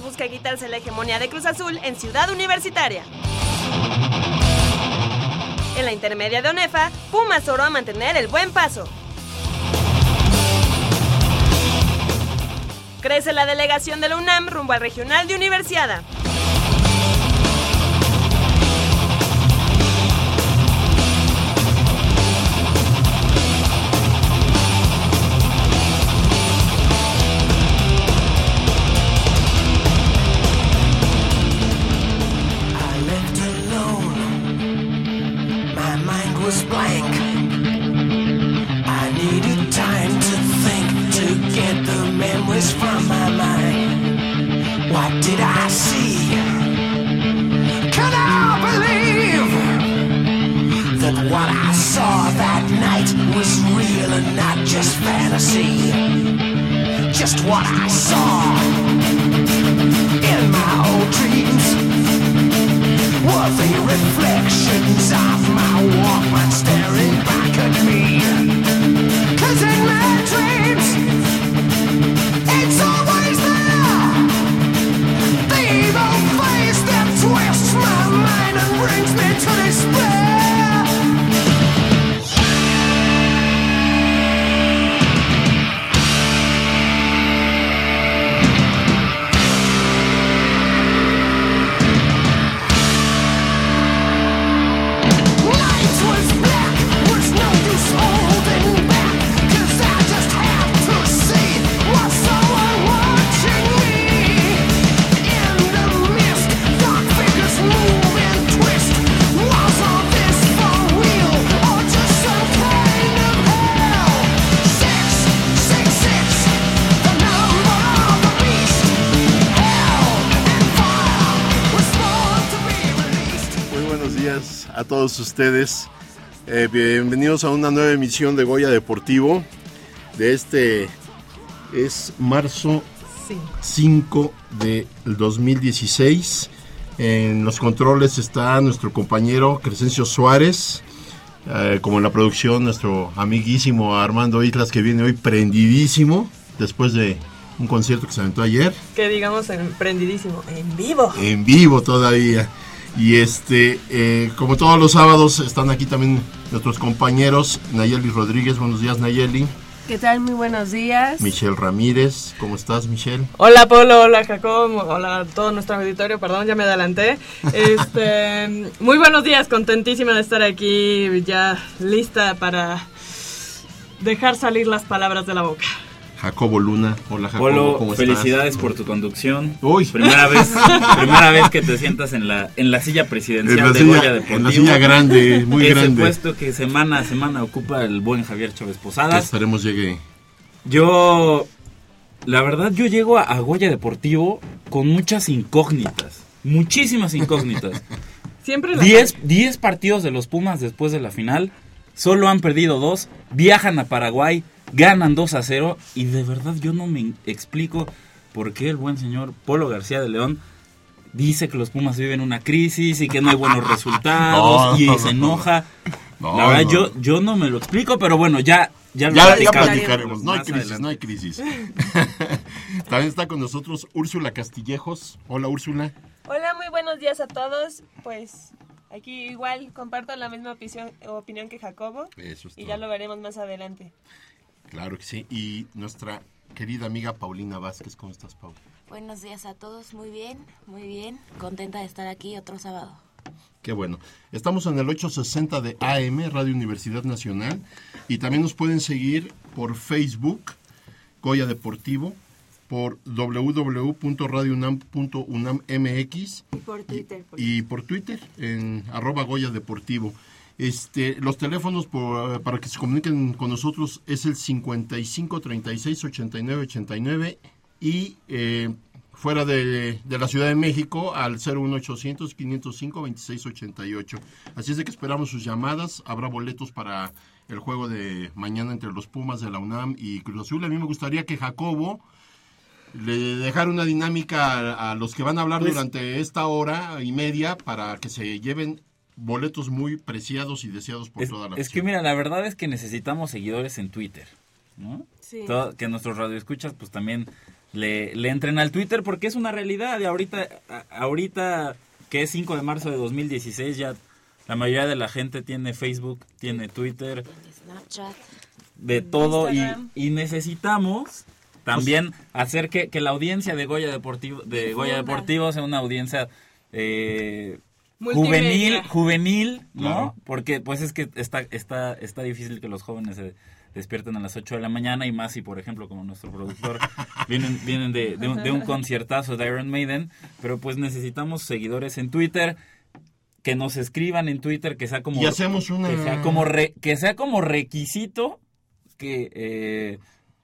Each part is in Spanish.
Busca quitarse la hegemonía de Cruz Azul en Ciudad Universitaria. En la intermedia de Onefa, Pumas oró a mantener el buen paso. Crece la delegación de la UNAM rumbo al regional de Universiada. Todos ustedes. Eh, bienvenidos a una nueva emisión de Goya Deportivo. De este es marzo 5 del 2016. En los controles está nuestro compañero Crescencio Suárez. Eh, como en la producción, nuestro amiguísimo Armando Islas, que viene hoy prendidísimo después de un concierto que se aventó ayer Que digamos emprendidísimo, en vivo. en vivo todavía. Y este, eh, como todos los sábados, están aquí también nuestros compañeros Nayeli Rodríguez. Buenos días, Nayeli. ¿Qué tal? Muy buenos días. Michelle Ramírez. ¿Cómo estás, Michelle? Hola Polo, hola Jacob, hola a todo nuestro auditorio, perdón, ya me adelanté. Este, muy buenos días, contentísima de estar aquí, ya lista para dejar salir las palabras de la boca. Jacobo Luna. Hola, Jacobo. Polo, ¿cómo felicidades estás? por tu conducción. Uy. Primera vez, primera vez que te sientas en la, en la silla En presidencial la, de silla, Goya Deportivo. en la silla grande, muy Ese grande. puesto que semana a semana ocupa el buen Javier Chávez Que Posadas. esperemos llegue. Yo, la verdad, yo llego a, a Goya Deportivo con muchas incógnitas. Muchísimas incógnitas. Siempre la 10 10 partidos de los Pumas después de la final. Solo han perdido dos. Viajan a Paraguay. Ganan 2 a 0. Y de verdad yo no me explico por qué el buen señor Polo García de León dice que los Pumas viven una crisis y que no hay buenos resultados No, y no, se no. enoja. No, la verdad no. yo, yo no me lo explico, pero bueno, ya, ya lo Ya, ya platicaremos. No hay crisis, adelante. no hay crisis. También está con nosotros Úrsula Castillejos. Hola, Úrsula. Hola, muy buenos días a todos. Pues aquí igual comparto la misma opinión, opinión que Jacobo Eso es y todo. ya lo veremos más adelante. Claro que sí. Y nuestra querida amiga Paulina Vázquez. ¿Cómo estás, Paul? Buenos días a todos, muy bien, muy bien. Contenta de estar aquí otro sábado. Qué bueno. Estamos en el 860 de AM, Radio Universidad Nacional. Y también nos pueden seguir por Facebook, Goya Deportivo, por www.radiounam.unam.mx Por Twitter. y por Twitter en arroba Goya Deportivo. Este, los teléfonos por- para que se comuniquen con nosotros es el 55 36 89 89 y eh, fuera de, de la Ciudad de México al 01800 505 26 88. Así es de que esperamos sus llamadas. Habrá boletos para el juego de mañana entre los Pumas de la UNAM y Cruz Azul. A mí me gustaría que Jacobo le dejara una dinámica a, a los que van a hablar Pues- durante esta hora y media para que se lleven boletos muy preciados y deseados por Es, toda la es que mira, la verdad es que necesitamos seguidores en Twitter, ¿no? Sí. Todo- que nuestros radioescuchas pues también le, le entren al Twitter porque es una realidad. Y ahorita, a- ahorita que es 5 de marzo de 2016 ya la mayoría de la gente tiene Facebook, tiene Twitter, Snapchat. de todo y, necesitamos también hacer que, que la audiencia de Goya Deportivo de Goya. Deportivo sea una audiencia eh, Multimedia. juvenil juvenil no Claro. porque pues es que está está está difícil que los jóvenes se despierten a las 8 de la mañana y más si por ejemplo como nuestro productor vienen vienen de, de un, de un conciertazo de Iron Maiden pero pues necesitamos seguidores en Twitter que nos escriban en Twitter que sea como Y hacemos una- que sea como re- que sea como requisito que eh,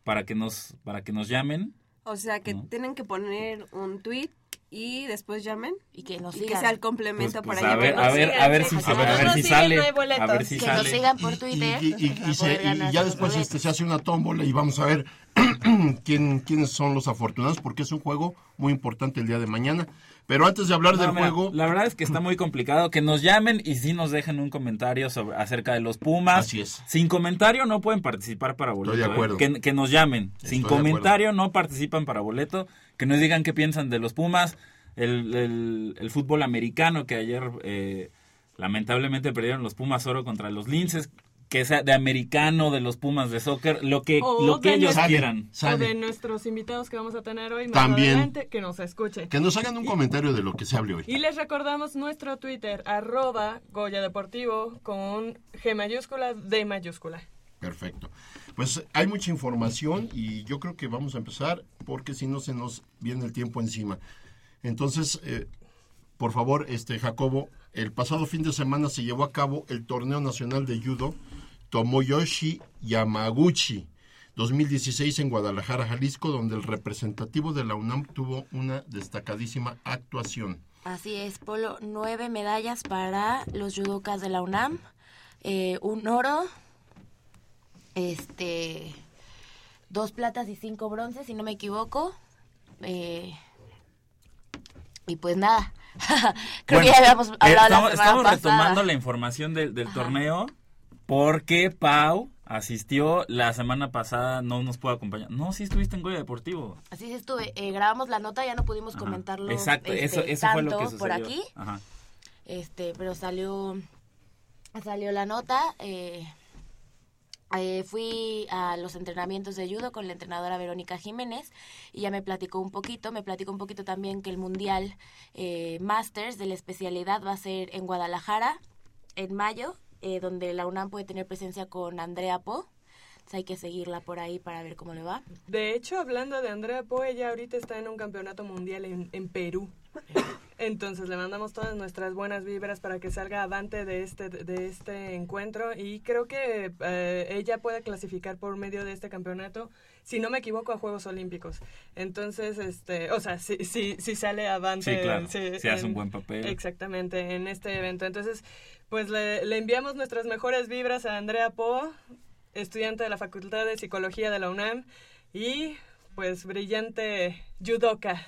para que nos para que nos llamen O sea, que No. tienen que poner un tweet y después llamen. Y que nos Y que sigan. sea el complemento Pues, pues, para a ver a ver sigan, a ver si a ver, a ver si sale no a ver si que sale nos sigan por Twitter. y, y- y se- y ya después este, se hace una tómbola y vamos a ver quién, quiénes son los afortunados porque es un juego muy importante el día de mañana. Pero antes de hablar No, del mira, juego, La verdad es que está muy complicado. Que nos llamen y sí nos dejen un comentario sobre, acerca de los Pumas. Así es. Sin comentario no pueden participar para boleto. Estoy de ¿eh? acuerdo. Que, que nos llamen. Estoy Sin comentario no participan para boleto. Que nos digan qué piensan de los Pumas. El, el- el fútbol americano que ayer eh, lamentablemente perdieron los Pumas oro contra los Linces. Que sea de americano, de los Pumas de soccer. Lo que, O lo que ellos Sale. quieran. O de nuestros invitados que vamos a tener hoy más También. adelante, que nos escuchen. que nos hagan un comentario de lo que se hable hoy. Y les recordamos nuestro Twitter, arroba Goya Deportivo, con G mayúscula, D mayúscula. Perfecto. Pues hay mucha información y yo creo que vamos a empezar porque si no se nos viene el tiempo encima. Entonces, eh, por favor, este Jacobo, el pasado fin de semana se llevó a cabo el torneo nacional de judo Tomoyoshi Yamaguchi 2016 en Guadalajara, Jalisco, donde el representativo de la UNAM tuvo una destacadísima actuación. Así es, Polo, nueve medallas para los judokas de la UNAM, eh, un oro, este, dos platas y cinco bronces, si no me equivoco. eh, y pues nada, creo Bueno, que ya habíamos eh, hablado estamos, la estamos pasada. retomando la información del, del torneo porque Pau asistió la semana pasada, no nos pudo acompañar. No, sí estuviste en Goya Deportivo. Así es, estuve, eh, grabamos la nota, ya no pudimos Ajá. comentarlo Exacto, este, eso, eso fue lo que sucedió. por aquí. Ajá. este pero salió salió la nota eh, eh, fui a los entrenamientos de judo con la entrenadora Verónica Jiménez y ya me platicó un poquito, me platicó un poquito también que el Mundial eh, Masters de la especialidad va a ser en Guadalajara en mayo, eh, donde la UNAM puede tener presencia con Andrea Po. Hay que seguirla por ahí para ver cómo le va. De hecho, hablando de Andrea Poe, ella ahorita está en un campeonato mundial en Perú. Entonces le mandamos todas nuestras buenas vibras para que salga avante de este de este encuentro y creo que eh, ella puede clasificar por medio de este campeonato, si no me equivoco, a Juegos Olímpicos. Entonces, este, o sea, si si, si sale avante, Sí, claro. sí, Si hace un buen papel. Exactamente, en este evento. Entonces, pues le, le enviamos nuestras mejores vibras a Andrea Po, estudiante de la Facultad de Psicología de la UNAM y pues brillante judoka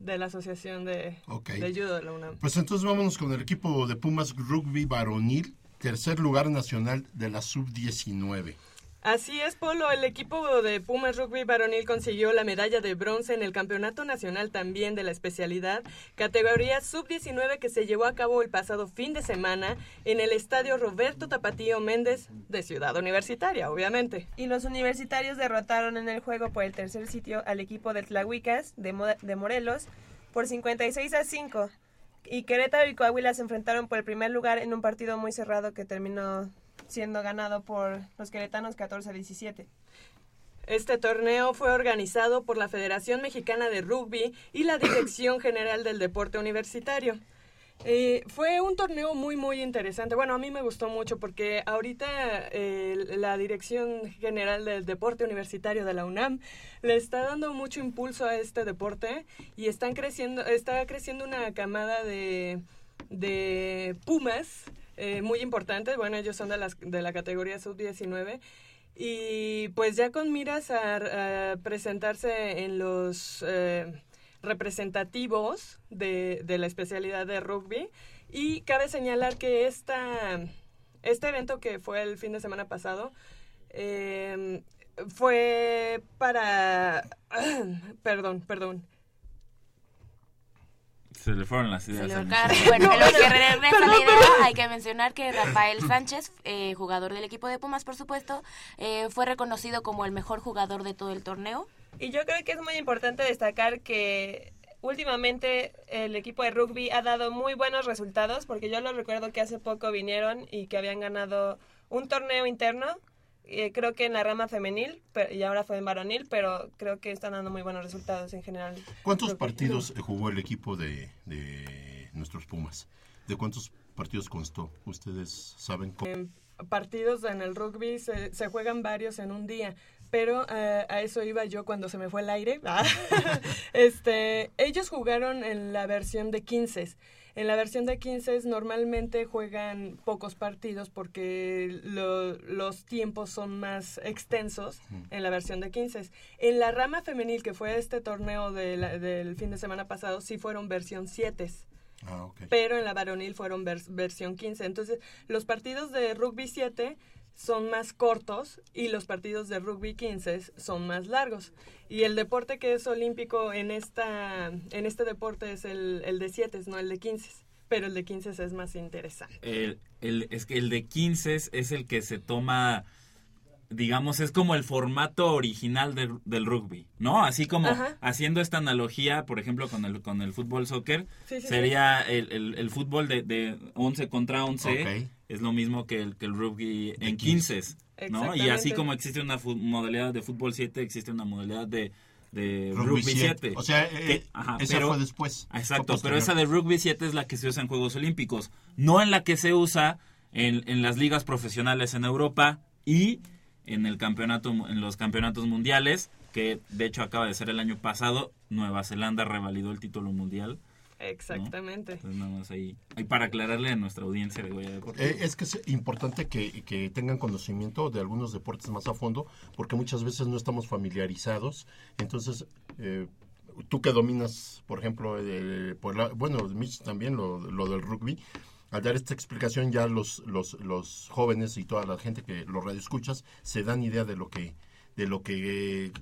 de la Asociación de, Ok. de Judo de la UNAM. Pues entonces vámonos con el equipo de Pumas Rugby Varonil, tercer lugar nacional de la Sub-19. Así es, Polo. El equipo de Pumas Rugby Varonil consiguió la medalla de bronce en el Campeonato Nacional también de la especialidad, categoría sub-19 que se llevó a cabo el pasado fin de semana en el Estadio Roberto Tapatío Méndez de Ciudad Universitaria, obviamente. Y los universitarios derrotaron en el juego por el tercer sitio al equipo de Tlahuicas de, Mo- de Morelos por 56 a 5. Y Querétaro y Coahuila se enfrentaron por el primer lugar en un partido muy cerrado que terminó siendo ganado por los queretanos 14 a 17. Este torneo fue organizado por la Federación Mexicana de Rugby y la Dirección General del Deporte Universitario. Eh, fue un torneo muy, muy interesante. Bueno, a mí me gustó mucho porque ahorita eh, la Dirección General del Deporte Universitario de la UNAM le está dando mucho impulso a este deporte y están creciendo, está creciendo una camada de, de Pumas eh, muy importantes. Bueno, ellos son de, las, de la categoría sub-19 y pues ya con miras a, presentarse en los eh, representativos de, de, la especialidad de rugby y cabe señalar que esta, este evento que fue el fin de semana pasado eh, fue para perdón perdón se le fueron las ideas. Señor bueno, lo que regresa la idea, hay que mencionar que Rafael Sánchez, eh, jugador del equipo de Pumas, por supuesto, eh, fue reconocido como el mejor jugador de todo el torneo. Y yo creo que es muy importante destacar que últimamente el equipo de rugby ha dado muy buenos resultados, porque yo lo recuerdo que hace poco vinieron y que habían ganado un torneo interno eh, creo que en la rama femenil y ahora fue en varonil, pero creo que están dando muy buenos resultados en general. ¿Cuántos partidos jugó el equipo de, de, nuestros Pumas? ¿De cuántos partidos constó? ¿Ustedes saben cómo? Eh, partidos en el rugby se, se, juegan varios en un día, pero uh, a eso iba yo cuando se me fue el aire. este, ellos jugaron en la versión de 15. En la versión de 15 normalmente juegan pocos partidos porque lo, los tiempos son más extensos en la versión de 15. En la rama femenil, que fue este torneo de la, del fin de semana pasado, sí fueron versión 7. Ah, okay. Pero en la varonil fueron vers versión 15. Entonces, los partidos de rugby 7 son más cortos y los partidos de rugby 15 son más largos. Y el deporte que es olímpico en esta en este deporte es el, el de 7, no el de 15. Pero el de 15 es más interesante. El, el, es que el de 15 es el que se toma digamos, es como el formato original de, del rugby, ¿no? Así como Ajá. haciendo esta analogía, por ejemplo, con el, con el fútbol soccer, sí, sí, sería sí. El, el, el, fútbol de, de 11 contra 11, okay. Es lo mismo que el, que el rugby en 15, ¿no? Y así como existe una modalidad de fútbol 7, existe una modalidad de, de rugby, 7. O sea, eh, que, ajá, esa pero, fue después. Exacto, pero esa de rugby 7 es la que se usa en Juegos Olímpicos, no en la que se usa en, en las ligas profesionales en Europa y en el campeonato en los campeonatos mundiales que de hecho acaba de ser el año pasado Nueva Zelanda revalidó el título mundial exactamente ¿no? Entonces, nada más ahí, ahí, para aclararle a nuestra audiencia de Goya Deportivo. Eh, es que es importante que, que, tengan conocimiento de algunos deportes más a fondo porque muchas veces no estamos familiarizados entonces eh, tú que dominas por ejemplo eh, por la, bueno Mitch también lo, lo del rugby al dar esta explicación ya los, los, los jóvenes y toda la gente que los radioescuchas se dan idea de lo que de lo que de,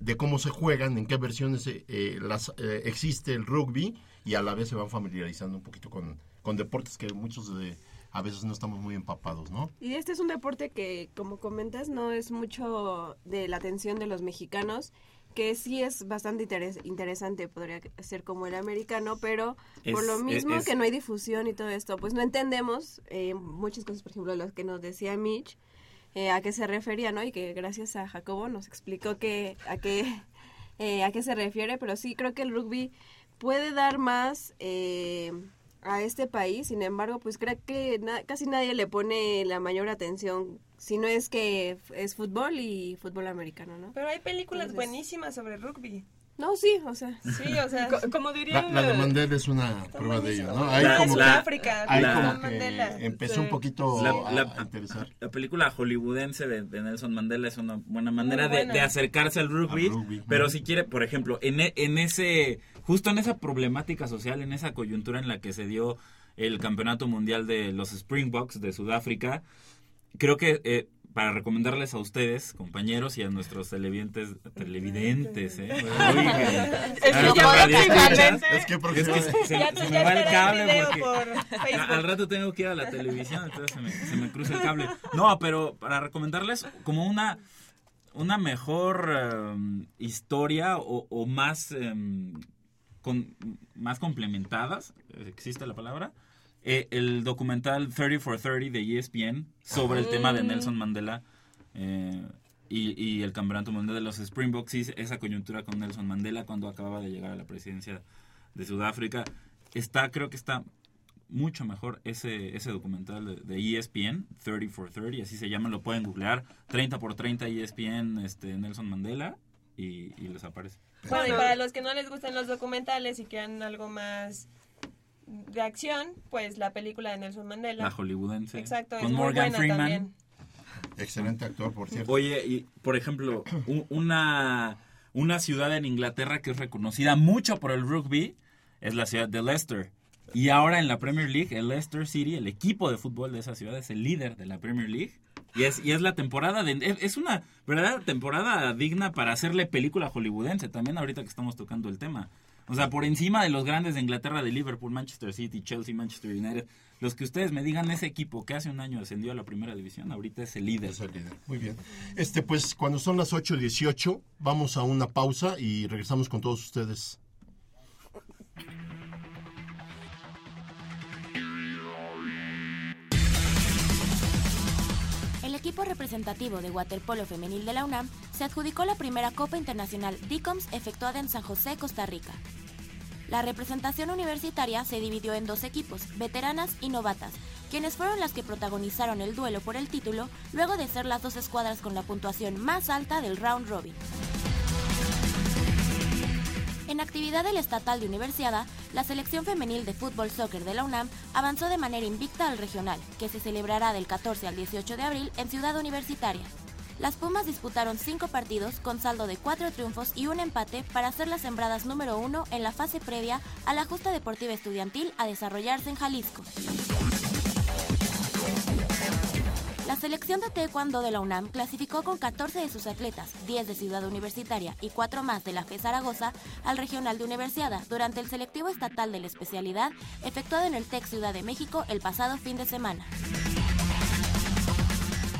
de cómo se juegan en qué versiones eh, las eh, existe el rugby y a la vez se van familiarizando un poquito con, con deportes que muchos de a veces no estamos muy empapados, ¿no? Y este es un deporte que, como comentas, no es mucho de la atención de los mexicanos que sí es bastante interes interesante, podría ser como el americano, pero es, por lo mismo es, que no hay difusión y todo esto, pues no entendemos eh, muchas cosas, por ejemplo, las que nos decía Mitch, eh, a qué se refería, ¿no? Y que gracias a Jacobo nos explicó que, a, qué, eh, a qué se refiere, pero sí creo que el rugby puede dar más eh, a este país, sin embargo, pues creo que na casi nadie le pone la mayor atención si no es que es fútbol y fútbol americano, ¿no? Pero hay películas Entonces, buenísimas sobre rugby. No, sí, o sea. Sí, o sea, como diría. La, la de Mandela es una prueba de ello, ¿no? Hay la, como la, África, hay la, como que empezó sí. un poquito a, a, interesar. La película hollywoodense de, de, Nelson Mandela es una buena manera buena. De, de, acercarse al rugby, al rugby. pero si quiere, por ejemplo, en, e, en ese, justo en esa problemática social, en esa coyuntura en la que se dio el campeonato mundial de los Springboks de Sudáfrica, creo que eh, para recomendarles a ustedes, compañeros, y a nuestros televidentes, televidentes, ¿eh? es, que es que porque es que se, se, ya, se me va el cable porque por al rato tengo que ir a la televisión, entonces se me, se me cruza el cable. No, pero para recomendarles como una una mejor um, historia o, o más um, con, más complementadas, existe la palabra, eh, el documental 30 for 30 de ESPN sobre el tema de Nelson Mandela eh, y, y, el campeonato mundial de los Springboks y esa coyuntura con Nelson Mandela cuando acababa de llegar a la presidencia de Sudáfrica. Está, creo que está mucho mejor ese, ese documental de, ESPN, 30 for 30, así se llama, lo pueden googlear, 30 por 30 ESPN este, Nelson Mandela y, les aparece. Bueno, y para los que no les gustan los documentales y quieran algo más de acción, pues la película de Nelson Mandela. La hollywoodense. Exacto, con Morgan Freeman. Excelente actor, por cierto. Oye, y por ejemplo, una, una ciudad en Inglaterra que es reconocida mucho por el rugby es la ciudad de Leicester. Y ahora en la Premier League, el Leicester City, el equipo de fútbol de esa ciudad, es el líder de la Premier League. Y es, y es la temporada de... Es una verdadera temporada digna para hacerle película hollywoodense, también ahorita que estamos tocando el tema. O sea, por encima de los grandes de Inglaterra, de Liverpool, Manchester City, Chelsea, Manchester United, los que ustedes me digan, ese equipo que hace un año ascendió a la primera división, ahorita es el líder. Es el líder. Muy bien. Este, pues cuando son las 8.18, vamos a una pausa y regresamos con todos ustedes. Equipo representativo de waterpolo femenil de la UNAM se adjudicó la primera Copa Internacional DICOMS efectuada en San José, Costa Rica. La representación universitaria se dividió en dos equipos, veteranas y novatas, quienes fueron las que protagonizaron el duelo por el título luego de ser las dos escuadras con la puntuación más alta del round robin. En actividad del estatal de Universidad, la selección femenil de fútbol soccer de la UNAM avanzó de manera invicta al regional, que se celebrará del 14 al 18 de abril en Ciudad Universitaria. Las Pumas disputaron cinco partidos con saldo de cuatro triunfos y un empate para ser las sembradas número uno en la fase previa a la justa deportiva estudiantil a desarrollarse en Jalisco. La selección de taekwondo de la UNAM clasificó con 14 de sus atletas, 10 de Ciudad Universitaria y 4 más de la FE Zaragoza, al regional de Universidad durante el selectivo estatal de la especialidad efectuado en el TEC Ciudad de México el pasado fin de semana.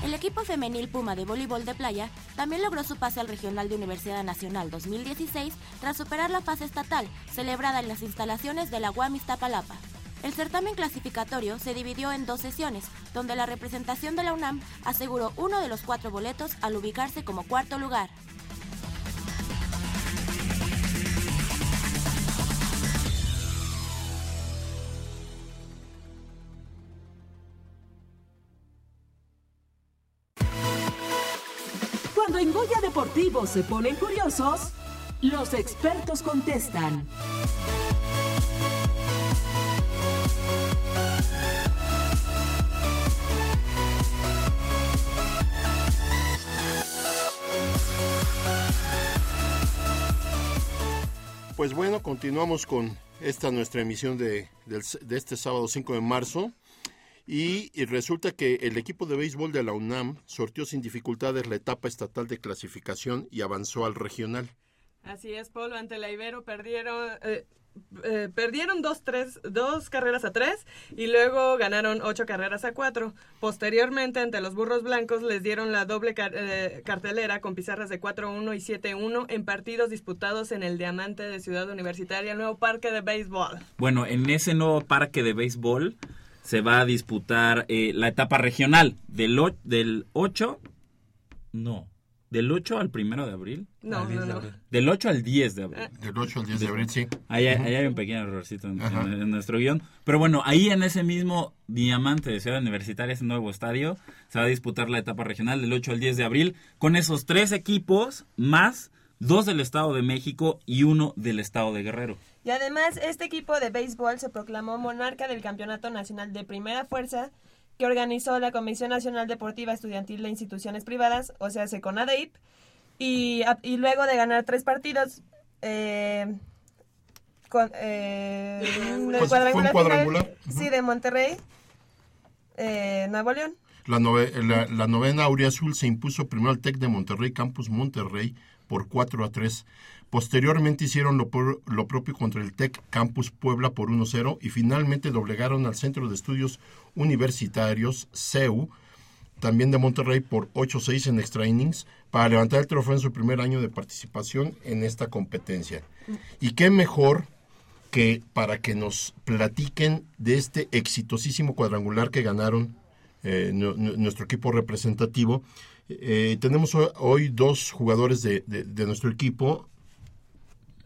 El equipo femenil Puma de voleibol de playa también logró su pase al Regional de Universidad Nacional 2016 tras superar la fase estatal, celebrada en las instalaciones de la UAM Iztapalapa. El certamen clasificatorio se dividió en dos sesiones, donde la representación de la UNAM aseguró uno de los cuatro boletos al ubicarse como cuarto lugar. en Goya Deportivo se ponen curiosos, los expertos contestan. Pues bueno, continuamos con esta nuestra emisión de, este sábado 5 de marzo. Y, resulta que el equipo de béisbol de la UNAM sortió sin dificultades la etapa estatal de clasificación y avanzó al regional. Así es, Polo, ante la Ibero perdieron... Eh, eh, perdieron dos, tres, dos carreras a tres y luego ganaron ocho carreras a cuatro. Posteriormente, ante los burros blancos, les dieron la doble eh, cartelera con pizarras de 4-1 y 7-1 en partidos disputados en el Diamante de Ciudad Universitaria, el nuevo parque de béisbol. Bueno, en ese nuevo parque de béisbol se va a disputar eh, la etapa regional del, del 8, no, del 8 al 1 de abril. No, no, no. Del 8 al 10 de abril. Del 8 al 10 de abril, sí. Ahí, hay un pequeño errorcito en, nuestro guion. Pero bueno, ahí en ese mismo diamante de Ciudad Universitaria, ese nuevo estadio, se va a disputar la etapa regional del 8 al 10 de abril con esos tres equipos más dos del Estado de México y uno del Estado de Guerrero. Y además, este equipo de béisbol se proclamó monarca del Campeonato Nacional de Primera Fuerza que organizó la Comisión Nacional Deportiva Estudiantil de Instituciones Privadas, o sea, SECONADEIP, y, y luego de ganar tres partidos, eh, con, eh, pues, cuadrangular, sí, de Monterrey, eh, Nuevo León. La, la, novena Azul se impuso primero al TEC de Monterrey, Campus Monterrey, por 4 a 3. Posteriormente hicieron lo, lo propio contra el TEC Campus Puebla por 1-0 y finalmente doblegaron al Centro de Estudios Universitarios, CEU, también de Monterrey por 8-6 en extra innings para levantar el trofeo en su primer año de participación en esta competencia. Y qué mejor que para que nos platiquen de este exitosísimo cuadrangular que ganaron eh, nuestro equipo representativo. Eh, tenemos hoy dos jugadores de, nuestro equipo.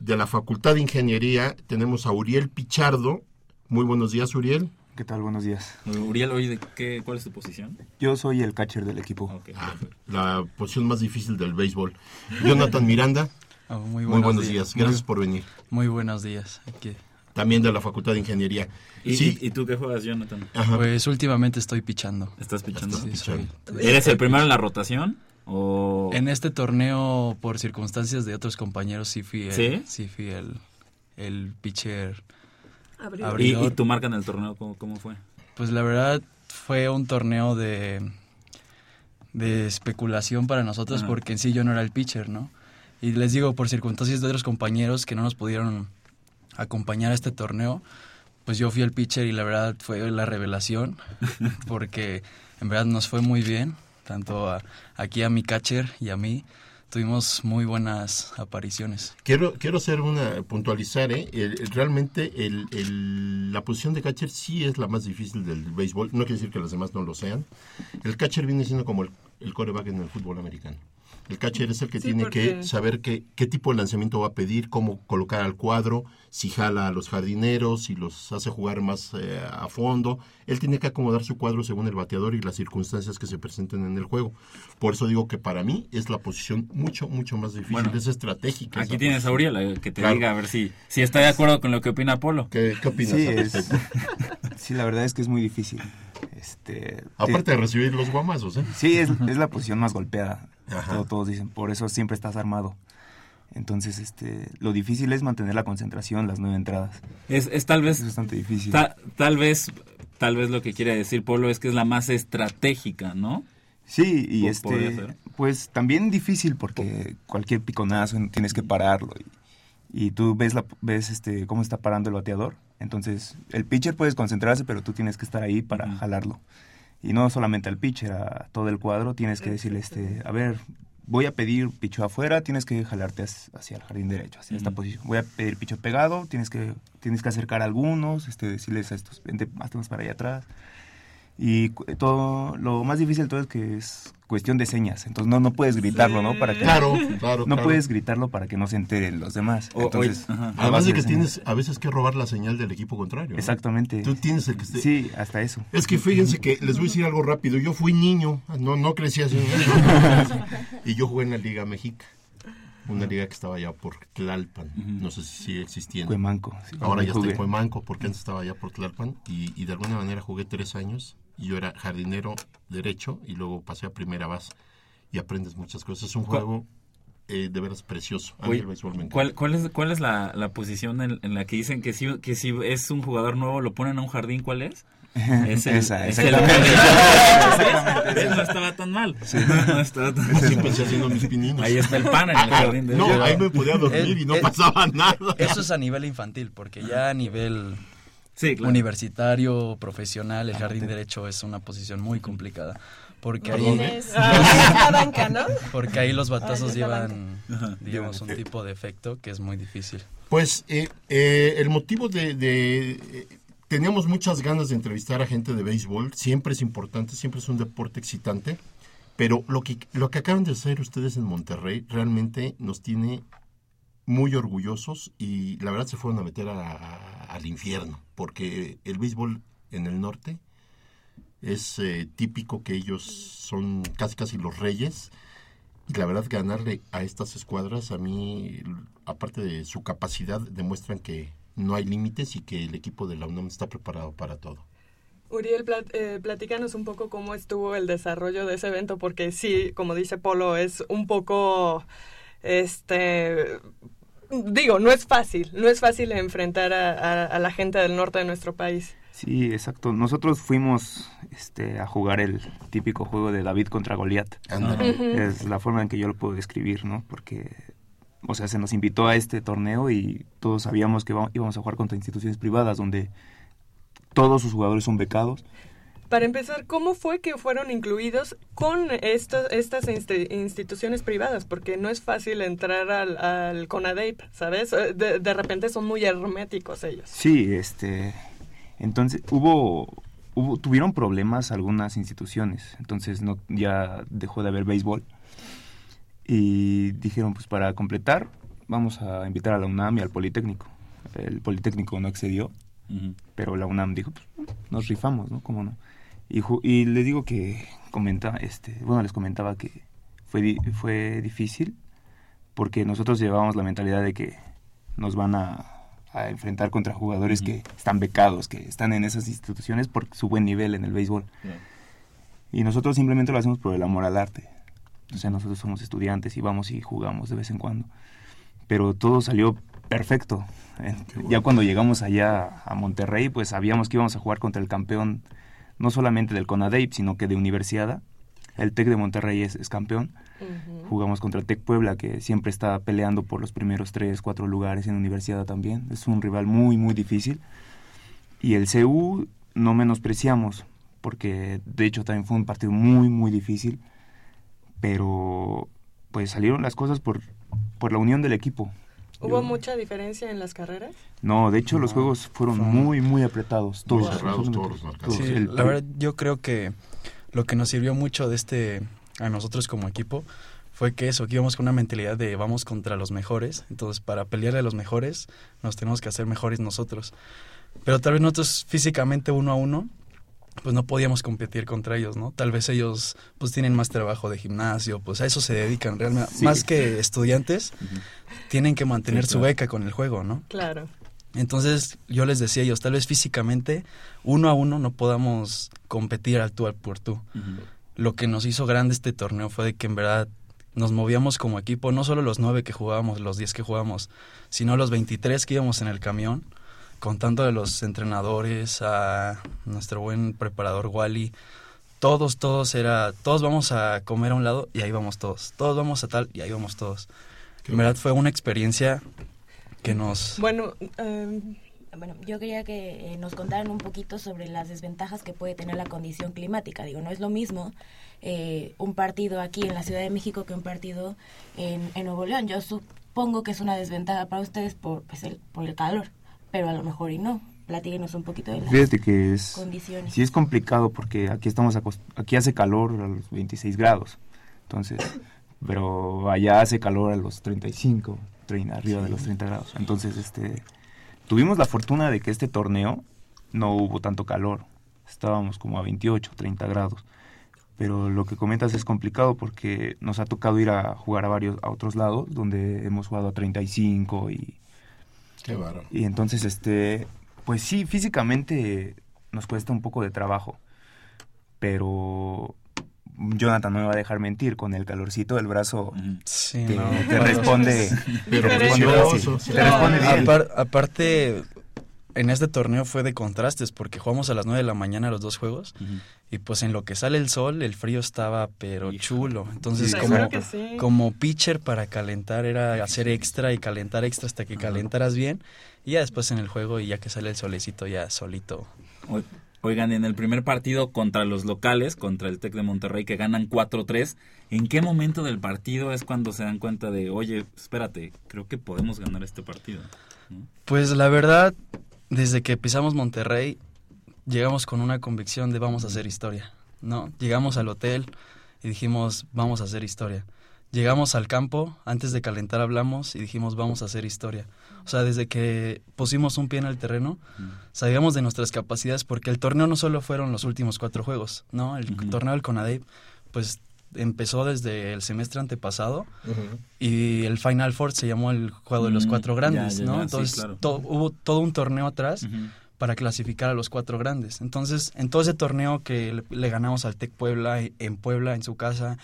De la Facultad de Ingeniería tenemos a Uriel Pichardo. Muy buenos días, Uriel. ¿Qué tal? Buenos días. Uriel, oye, ¿qué, ¿cuál es tu posición? Yo soy el catcher del equipo. Ah, la posición más difícil del béisbol. Jonathan Miranda. Oh, muy, buenos buenos días. Gracias por venir. Muy buenos días. También de la Facultad de Ingeniería. ¿Y, sí. ¿y, tú qué juegas, Jonathan? Pues últimamente estoy pichando. ¿Estás pichando? ¿Eres el primero en la rotación? O... En este torneo, por circunstancias de otros compañeros, sí fui el, ¿Sí? fui el, el pitcher ¿Y, ¿Y, tu marca en el torneo cómo, cómo, fue? Pues la verdad fue un torneo de, de especulación para nosotros porque en sí yo no era el pitcher, ¿no? Y les digo, por circunstancias de otros compañeros que no nos pudieron acompañar a este torneo, pues yo fui el pitcher y la verdad fue la revelación porque en verdad nos fue muy bien, tanto aquí a mi catcher y a mí tuvimos muy buenas apariciones. Quiero quiero hacer una puntualizar, ¿eh? realmente el, la posición de catcher sí es la más difícil del béisbol. No quiere decir que las demás no lo sean. El catcher viene siendo como el, el coreback en el fútbol americano. El catcher es el que tiene que saber qué, qué tipo de lanzamiento va a pedir, cómo colocar al cuadro, si jala a los jardineros, si los hace jugar más eh, a fondo. Él tiene que acomodar su cuadro según el bateador y las circunstancias que se presenten en el juego. Por eso digo que para mí es la posición mucho, mucho más difícil, es estratégica. Aquí tienes a Uriel, que te diga a ver si, si está de acuerdo con lo que opina Polo. ¿Qué, qué opinas? Sí, sí, la verdad es que es muy difícil. Este, Aparte de recibir los guamazos, ¿eh? Sí, es, es la posición más golpeada todos dicen, por eso siempre estás armado. Entonces, este, lo difícil es mantener la concentración, las nueve entradas. Es, es tal vez... Es bastante difícil. tal vez, tal vez lo que quiere decir Polo es que es la más estratégica, ¿no? Sí, y este, pues también difícil porque cualquier piconazo tienes que pararlo y, y tú ves la, ves este, cómo está parando el bateador. Entonces, el pitcher puedes concentrarse, pero tú tienes que estar ahí para jalarlo y no solamente al pitcher, a todo el cuadro, tienes que decirle, este, a ver, voy a pedir picho afuera, tienes que jalarte hacia el jardín derecho, hacia esta posición. Voy a pedir picho pegado, tienes que, tienes que acercar a algunos, este, decirles a estos, vente más para allá atrás. Y todo, lo más difícil de todo es que es cuestión de señas. Entonces no, no puedes gritarlo, ¿no? Para que, claro, claro. No puedes gritarlo para que no se enteren los demás. Entonces, además de que tienes a veces que robar la señal del equipo contrario. Exactamente. Tú tienes el que esté... Sí, hasta eso. Es que fíjense que les voy a decir algo rápido. Yo fui niño, no, no crecí así. y yo jugué en la Liga México una liga que estaba allá por Tlalpan, no sé si sigue existiendo. Cuemanco. Ahora ya está en Cuemanco, porque antes estaba allá por Tlalpan, y, y, de alguna manera jugué tres años yo era jardinero derecho y luego pasé a primera base y aprendes muchas cosas. Es un juego eh, de veras precioso. ¿Cuál, ¿Cuál, es, cuál es la, la posición en, la que dicen que si, que si es un jugador nuevo lo ponen a un jardín? ¿Cuál es? Es el, Esa, es el no estaba tan mal. No estaba tan mal. Siempre haciendo mis pininos. Ahí está el pan en el jardín. De no, ahí me podía dormir y no pasaba nada. Eso es a nivel infantil, porque ya a nivel universitario, profesional, el jardín derecho es una posición muy complicada. Porque ahí, porque ahí los batazos llevan, digamos, un tipo de efecto que es muy difícil. Pues eh, eh, el motivo de... Eh, teníamos muchas ganas de entrevistar a gente de béisbol, siempre es importante, siempre es un deporte excitante, pero lo que, lo que acaban de hacer ustedes en Monterrey realmente nos tiene muy orgullosos y la verdad se fueron a meter al infierno, porque el béisbol en el norte es eh, típico que ellos son casi casi los reyes y la verdad ganarle a estas escuadras a mí, aparte de su capacidad, demuestran que no hay límites y que el equipo de la UNAM está preparado para todo. Uriel, eh, platícanos un poco cómo estuvo el desarrollo de ese evento, porque sí, como dice Polo, es un poco este digo, no es fácil, no es fácil enfrentar a, la gente del norte de nuestro país. Sí, exacto. Nosotros fuimos este, a jugar el típico juego de David contra Goliat. Es la forma en que yo lo puedo describir, ¿no? Porque, o sea, se nos invitó a este torneo y todos sabíamos que íbamos a jugar contra instituciones privadas donde todos sus jugadores son becados para empezar, ¿cómo fue que fueron incluidos con estas estas instituciones privadas? Porque no es fácil entrar al, al CONADEIP, ¿sabes? Eh, de, de, repente son muy herméticos ellos. Sí, este... Entonces, hubo, hubo... Tuvieron problemas algunas instituciones, entonces no ya dejó de haber béisbol. Y dijeron, pues para completar, vamos a invitar a la UNAM y al Politécnico. El Politécnico no accedió Pero la UNAM dijo, pues, nos rifamos, ¿no? ¿Cómo no? Y, y les digo que comenta, este, bueno, les comentaba que fue, fue difícil porque nosotros llevábamos la mentalidad de que nos van a, enfrentar contra jugadores que están becados, que están en esas instituciones por su buen nivel en el béisbol. Y nosotros simplemente lo hacemos por el amor al arte. O sea, nosotros somos estudiantes y vamos y jugamos de vez en cuando. Pero todo salió perfecto. Ya cuando llegamos allá a Monterrey, pues sabíamos que íbamos a jugar contra el campeón, no solamente del CONADEIP, sino que de Universidad. El TEC de Monterrey es, campeón. Jugamos contra el TEC Puebla, que siempre está peleando por los primeros tres, cuatro lugares en Universidad también. Es un rival muy, muy difícil. Y el CU no menospreciamos, porque de hecho también fue un partido muy, muy difícil. Pero pues salieron las cosas por, por la unión del equipo. ¿Hubo mucha diferencia en las carreras? No, de hecho los juegos fueron muy, muy apretados. Todos, Sí, la verdad yo creo que lo que nos sirvió mucho de este, a nosotros como equipo, fue que eso, que íbamos con una mentalidad de vamos contra los mejores, entonces para pelearle a los mejores nos tenemos que hacer mejores nosotros. Pero tal vez nosotros físicamente uno a uno, pues no podíamos competir contra ellos, ¿no? Tal vez ellos pues tienen más trabajo de gimnasio, pues a eso se dedican realmente, más que estudiantes, tienen que mantener su beca con el juego, ¿no? Claro. Entonces yo les decía a ellos, tal vez físicamente uno a uno no podamos competir al tú al por tú. Lo que nos hizo grande este torneo fue de que en verdad nos movíamos como equipo, no solo los nueve que jugábamos, los diez que jugábamos, sino los 23 que íbamos en el camión contando de los entrenadores, a nuestro buen preparador Wally, todos, todos era, todos vamos a comer a un lado y ahí vamos todos, todos vamos a tal y ahí vamos todos. en verdad fue una experiencia que nos... Bueno, em, bueno, yo quería que eh, nos contaran un poquito sobre las desventajas que puede tener la condición climática. Digo, no es lo mismo eh, un partido aquí en la Ciudad de México que un partido en, en Nuevo León. Yo supongo que es una desventaja para ustedes por, pues, el, por el calor pero a lo mejor y no. Platíquenos un poquito de las Fíjate que es, condiciones. Sí es complicado porque aquí estamos aquí hace calor a los 26 grados. Entonces, pero allá hace calor a los 35, 30, arriba de los 30 grados. Entonces, este tuvimos la fortuna de que este torneo no hubo tanto calor. Estábamos como a 28, 30 grados. Pero lo que comentas es complicado porque nos ha tocado ir a jugar a varios a otros lados donde hemos jugado a 35 y Qué Y entonces, este, pues sí, físicamente nos cuesta un poco de trabajo, pero Jonathan no me va a dejar mentir, con el calorcito del brazo sí, te, responde, pero te responde, bien. aparte, en este torneo fue de contrastes porque jugamos a las 9 de la mañana los dos juegos y pues en lo que sale el sol el frío estaba pero chulo. Entonces como, como pitcher para calentar era hacer extra y calentar extra hasta que calentaras bien y ya después en el juego y ya que sale el solecito ya solito. Oigan, en el primer partido contra los locales, contra el Tec de Monterrey que ganan 4-3, ¿en qué momento del partido es cuando se dan cuenta de, oye, espérate, creo que podemos ganar este partido? Pues la verdad, desde que pisamos Monterrey, llegamos con una convicción de vamos a hacer historia, ¿no? Llegamos al hotel y dijimos, vamos a hacer historia. Llegamos al campo, antes de calentar hablamos y dijimos, vamos a hacer historia. O sea, desde que pusimos un pie en el terreno, sabíamos de nuestras capacidades porque el torneo no solo fueron los últimos cuatro juegos, ¿no? El torneo del CONADEIP, pues empezó desde el semestre antepasado y el Final Four se llamó el juego de los mm, cuatro grandes, ¿no? Entonces hubo todo un torneo atrás para clasificar a los cuatro grandes. Entonces, en todo ese torneo que le, ganamos al Tec Puebla en Puebla, en su casa,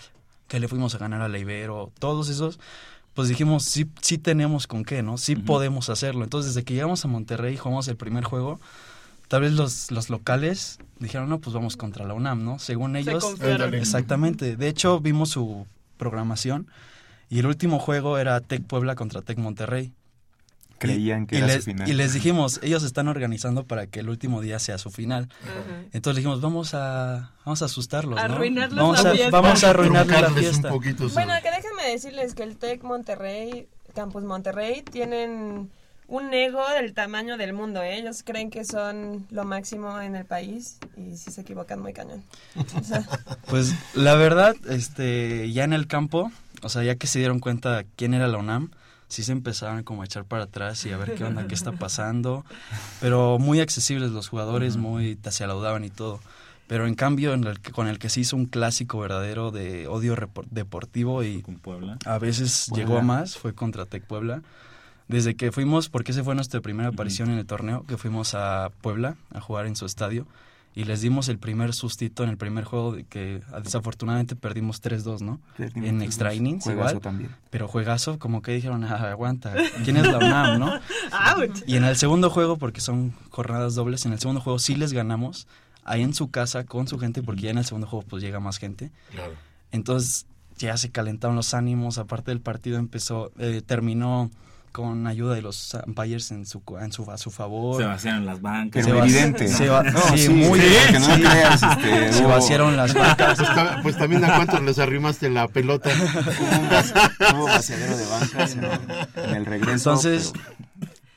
que le fuimos a ganar al Ibero, todos esos, pues dijimos, sí, sí tenemos con qué, ¿no? Sí podemos hacerlo. Entonces, desde que llegamos a Monterrey y jugamos el primer juego, tal vez los, los locales dijeron, no, pues vamos contra la UNAM, ¿no? Según ellos, exactamente. De hecho, vimos su programación y el último juego era Tec Puebla contra Tec Monterrey. Creían que era les, su final. Y les dijimos, ellos están organizando para que el último día sea su final. Entonces dijimos, vamos a, vamos a asustarlos, ¿no? vamos la a, fiesta. Vamos a arruinarles la fiesta. Bueno, que déjenme decirles que el Tec Monterrey, Campus Monterrey, tienen un ego del tamaño del mundo. ¿eh? Ellos creen que son lo máximo en el país y si se equivocan muy cañón. Pues la verdad, este, ya en el campo, o sea, ya que se dieron cuenta quién era la UNAM, sí se empezaron como a echar para atrás y a ver qué onda, qué está pasando. Pero muy accesibles los jugadores, muy te saludaban y todo. Pero en cambio, en el con el que se hizo un clásico verdadero de odio deportivo y a veces llegó a más, fue contra Tec Puebla. Desde que fuimos, porque esa fue nuestra primera aparición en el torneo, que fuimos a Puebla a jugar en su estadio y les dimos el primer sustito en el primer juego de que desafortunadamente perdimos 3-2, ¿no? en extra innings igual. También. Pero juegazo, como que dijeron, ah, aguanta, ¿quién es la UNAM, no? y en el segundo juego, porque son jornadas dobles, en el segundo juego sí les ganamos ahí en su casa con su gente, porque ya en el segundo juego pues llega más gente. Claro. Entonces ya se calentaron los ánimos, aparte del partido empezó, eh, terminó con ayuda de los umpires en su, en su, a su favor. Se vaciaron las bancas. Pero evidente. Se va, sí, muy bien. Que no creas, este, se vaciaron las bancas. Pues, pues, también a cuántos les arrimaste la pelota. Hubo vaciadero de bancas en, el regreso. Entonces,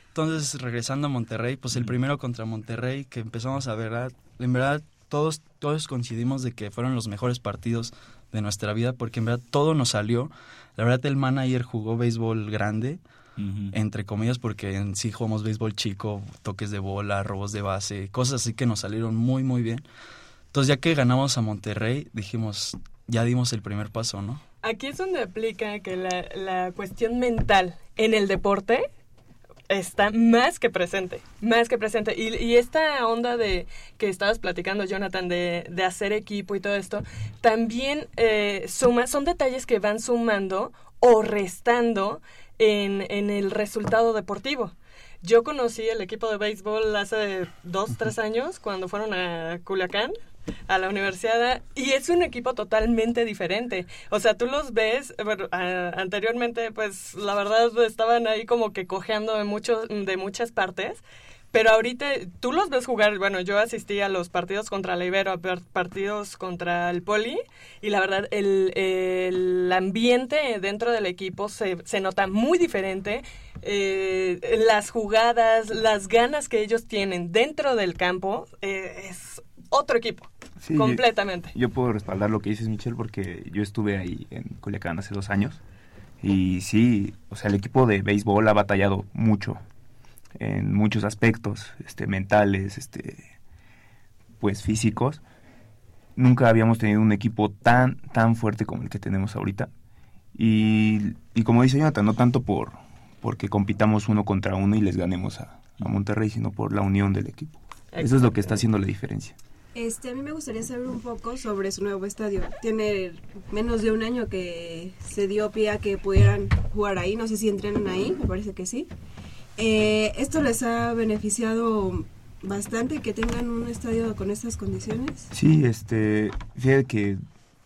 entonces, regresando a Monterrey, pues el primero contra Monterrey, que empezamos a ver, en verdad todos, todos coincidimos de que fueron los mejores partidos de nuestra vida, porque en verdad todo nos salió. La verdad el manager jugó béisbol grande, entre comillas, porque en sí jugamos béisbol chico, toques de bola, robos de base, cosas así que nos salieron muy, muy bien. Entonces, ya que ganamos a Monterrey, dijimos, ya dimos el primer paso, ¿no? Aquí es donde aplica que la, la cuestión mental en el deporte está más que presente, más que presente. Y, y, esta onda de que estabas platicando, Jonathan, de, de hacer equipo y todo esto, también eh, suma, son detalles que van sumando o restando en, en el resultado deportivo. Yo conocí el equipo de béisbol hace dos, tres años cuando fueron a Culiacán a la universidad y es un equipo totalmente diferente. O sea, tú los ves, bueno, anteriormente pues la verdad estaban ahí como que cojeando de, muchos, de muchas partes pero ahorita tú los ves jugar, bueno, yo asistí a los partidos contra la Ibero, a partidos contra el Poli, y la verdad el, el ambiente dentro del equipo se, se nota muy diferente. Eh, las jugadas, las ganas que ellos tienen dentro del campo, eh, es otro equipo. completamente. Yo, yo, puedo respaldar lo que dices, Michelle, porque yo estuve ahí en Culiacán hace dos años. Y sí, o sea, el equipo de béisbol ha batallado mucho en muchos aspectos, este, mentales, este, pues físicos. Nunca habíamos tenido un equipo tan, tan fuerte como el que tenemos ahorita. Y, y como dice Jonathan, no tanto por porque compitamos uno contra uno y les ganemos a, a Monterrey, sino por la unión del equipo. Eso es lo que está haciendo la diferencia. Este, a mí me gustaría saber un poco sobre su nuevo estadio. Tiene menos de un año que se dio pie a que pudieran jugar ahí. No sé si entrenan ahí, me parece que sí. Eh, ¿Esto les ha beneficiado bastante que tengan un estadio con estas condiciones? Sí, este, fíjate que,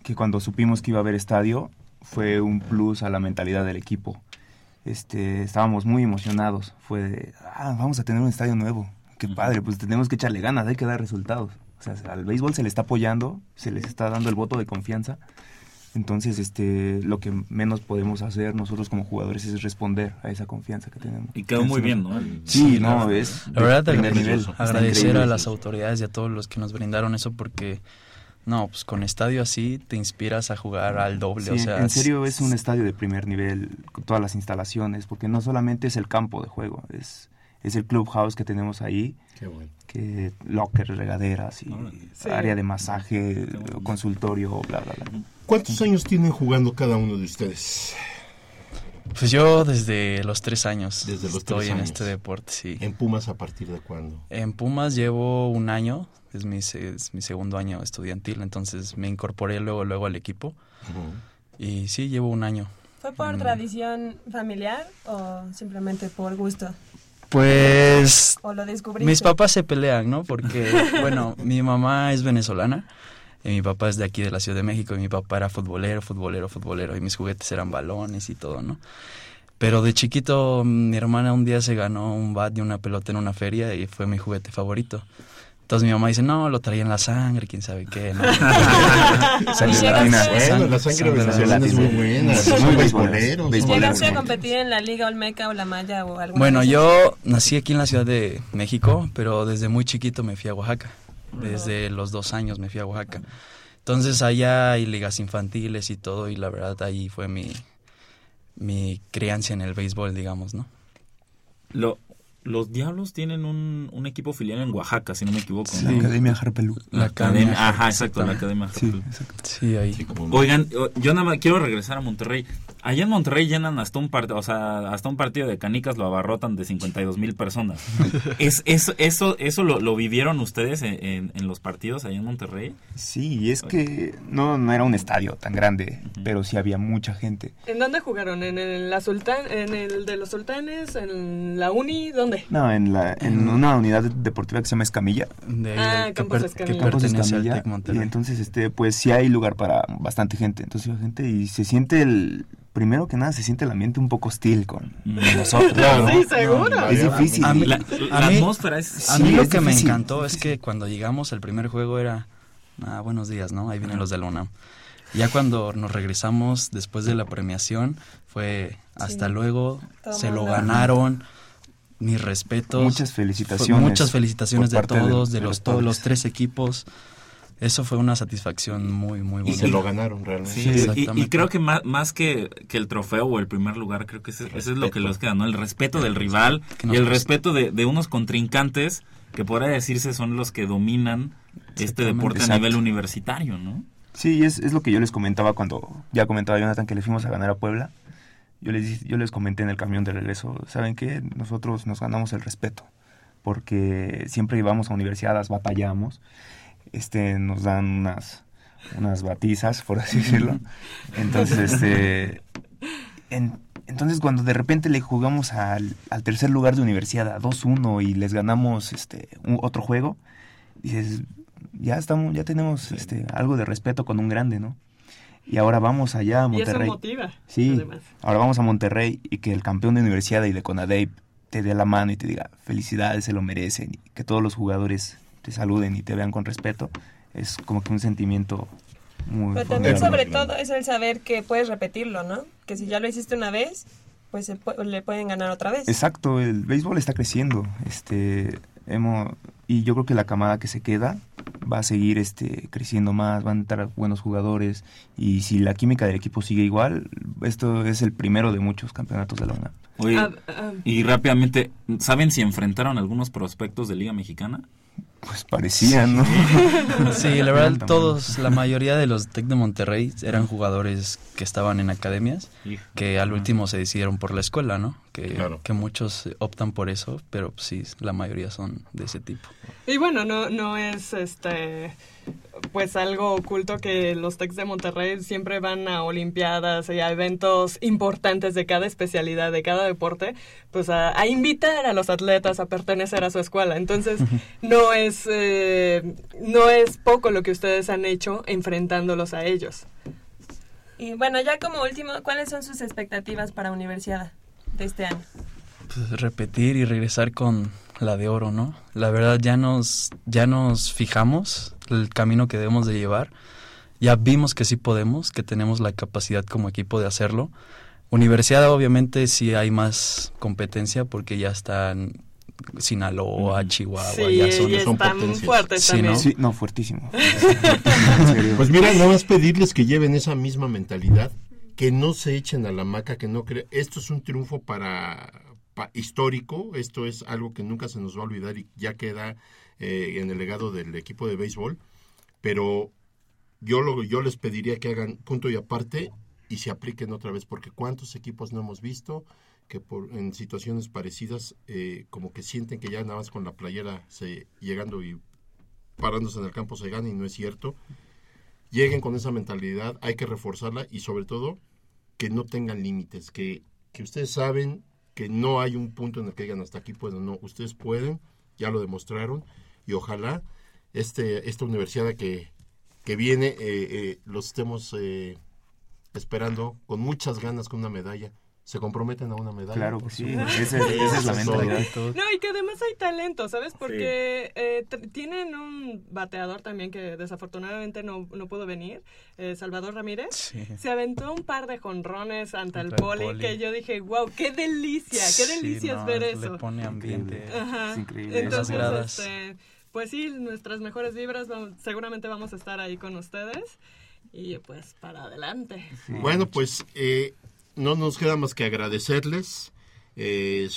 que cuando supimos que iba a haber estadio fue un plus a la mentalidad del equipo. Este, estábamos muy emocionados. Fue de, ah, vamos a tener un estadio nuevo. Qué padre, pues tenemos que echarle ganas, hay que dar resultados. O sea, al béisbol se le está apoyando, se les está dando el voto de confianza entonces, este, lo que menos podemos hacer nosotros como jugadores es responder a esa confianza que tenemos. Y quedó muy bien, ¿no? sí, no, es la verdad nivel. Agradecer a las autoridades y a todos los que nos brindaron eso porque no, pues con estadio así te inspiras a jugar al doble, o sea, en serio es un estadio de primer nivel con todas las instalaciones, porque no solamente es el campo de juego, es es el clubhouse que tenemos ahí. Qué bueno. Que locker, regaderas y área de masaje, consultorio, bla, bla, bla. ¿Cuántos años tienen jugando cada uno de ustedes? Pues yo desde los tres años desde los estoy en este deporte, sí. ¿En Pumas a partir de cuándo? En Pumas llevo un año, es mi, es mi segundo año estudiantil, entonces me incorporé luego, luego al equipo. Y sí, llevo un año. ¿Fue por mm. tradición familiar o simplemente por gusto? Pues ¿O lo mis papás se pelean, ¿no? Porque, bueno, mi mamá es venezolana y mi papá es de aquí de la Ciudad de México y mi papá era futbolero, futbolero, futbolero y mis juguetes eran balones y todo, ¿no? Pero de chiquito mi hermana un día se ganó un bat de una pelota en una feria y fue mi juguete favorito. Entonces mi mamá dice, no, lo traía en la sangre, quién sabe qué. ¿no? bueno, la sangre venezolana es muy buena, es muy beisbolero. ¿Llegaste a competir en la Liga Olmeca o la Maya o algo Bueno, yo nací aquí en la Ciudad de México, pero desde muy chiquito me fui a Oaxaca. Desde los dos años me fui a Oaxaca. Entonces allá hay ligas infantiles y todo, y la verdad ahí fue mi, mi crianza en el béisbol, digamos, ¿no? Lo, los Diablos tienen un, un, equipo filial en Oaxaca, si no me equivoco. La Academia Harpelú. La, Academia, ajá, exacto, la Academia Harpelú. Sí, ahí. Oigan, yo nada más quiero regresar a Monterrey. Allá en Monterrey llenan hasta un partido, o sea, hasta un partido de canicas lo abarrotan de 52 mil personas. ¿Es, es, ¿Eso, eso lo, lo vivieron ustedes en, en, los partidos allá en Monterrey? Sí, es que no, no era un estadio tan grande, pero sí había mucha gente. ¿En dónde jugaron? ¿En el, la en el de los Sultanes? ¿En la Uni? ¿Dónde? No, en, la, en una unidad deportiva que se llama Escamilla. De ahí, ah, Campos Escamilla. Campos Escamilla. Y entonces, este, pues sí hay lugar para bastante gente. Entonces, gente y se siente el primero que nada se siente el ambiente un poco hostil con, nosotros. Sí, seguro. es difícil. A mí, la, atmósfera es... A mí lo que me encantó es que cuando llegamos el primer juego era... Ah, buenos días, ¿no? Ahí vienen los de Luna. Ya cuando nos regresamos después de la premiación fue hasta luego, se lo ganaron. Mis respetos. Muchas felicitaciones. Muchas felicitaciones de todos, de, los, todos los tres equipos. Eso fue una satisfacción muy, muy buena. Y se lo ganaron realmente. Sí, y, creo que más, más que, que, el trofeo o el primer lugar, creo que eso, es lo que les queda, ¿no? El respeto del rival y el respeto de, de, unos contrincantes que podría decirse son los que dominan este deporte a nivel universitario, ¿no? Sí, es, es lo que yo les comentaba cuando ya comentaba Jonathan que le fuimos a ganar a Puebla. Yo les, yo les comenté en el camión de regreso, ¿saben qué? Nosotros nos ganamos el respeto, porque siempre íbamos a universidades, batallamos este, nos dan unas, unas batizas, por así decirlo. Entonces, este, entonces cuando de repente le jugamos al, tercer lugar de universidad a 2-1 y les ganamos este, otro juego, dices, ya estamos, ya tenemos este, algo de respeto con un grande, ¿no? Y ahora vamos allá a Monterrey. Y eso motiva. Sí, ahora vamos a Monterrey y que el campeón de universidad y de Conadey te dé la mano y te diga, felicidades, se lo merecen, y que todos los jugadores te saluden y te vean con respeto, es como que un sentimiento muy Pero también sobre todo es el saber que puedes repetirlo, ¿no? Que si ya lo hiciste una vez, pues le pueden ganar otra vez. Exacto, el béisbol está creciendo, este hemos y yo creo que la camada que se queda va a seguir este creciendo más, van a entrar buenos jugadores y si la química del equipo sigue igual, esto es el primero de muchos campeonatos de la UNAM. Oye, ah, ah. y rápidamente, ¿saben si enfrentaron algunos prospectos de Liga Mexicana? Pues parecían, ¿no? Sí, la verdad, todos, la mayoría de los Tec de Monterrey eran jugadores que estaban en academias, que al último se decidieron por la escuela, ¿no? Que, que muchos optan por eso, pero sí, la mayoría son de ese tipo. Y bueno, no, no es este pues algo oculto que los Tecs de Monterrey siempre van a olimpiadas y a eventos importantes de cada especialidad, de cada deporte, pues a, invitar a los atletas a pertenecer a su escuela. Entonces, no es, eh, no es poco lo que ustedes han hecho enfrentándolos a ellos. Y bueno, ya como último, ¿cuáles son sus expectativas para universidad de este año? Pues repetir y regresar con la de oro, ¿no? La verdad ya nos, ya nos fijamos el camino que debemos de llevar. Ya vimos que sí podemos, que tenemos la capacidad como equipo de hacerlo. Universidad obviamente sí hay más competencia porque ya están Sinaloa, Chihuahua, ya son, están fuertes también. ¿no? Sí, no, fuertísimo. pues mira, nada más pedirles que lleven esa misma mentalidad, que no se echen a la maca, que no crean. Esto es un triunfo para histórico, esto es algo que nunca se nos va a olvidar y ya queda eh, en el legado del equipo de béisbol, pero yo, lo, yo les pediría que hagan punto y aparte y se apliquen otra vez, porque cuántos equipos no hemos visto que por, en situaciones parecidas eh, como que sienten que ya nada más con la playera se, llegando y parándose en el campo se gana y no es cierto. Lleguen con esa mentalidad, hay que reforzarla y sobre todo que no tengan límites, que, que ustedes saben que no hay un punto en el que digan hasta aquí pueden, no, ustedes pueden, ya lo demostraron y ojalá este, esta universidad que, que viene eh, eh, los estemos eh, esperando con muchas ganas con una medalla se comprometen a una medalla. Claro, sí, esa, es la mentalidad. No, y que además hay talento, ¿sabes? Porque eh, tienen un bateador también que desafortunadamente no, no pudo venir, eh, Salvador Ramírez. Se aventó un par de jonrones ante el poli, que yo dije, wow, qué delicia, qué delicia es ver eso. Le pone ambiente. Ajá. Es increíble. Entonces, este, pues sí, nuestras mejores vibras, seguramente vamos a estar ahí con ustedes. Y pues para adelante. Bueno, pues eh, no nos queda más que agradecerles eh,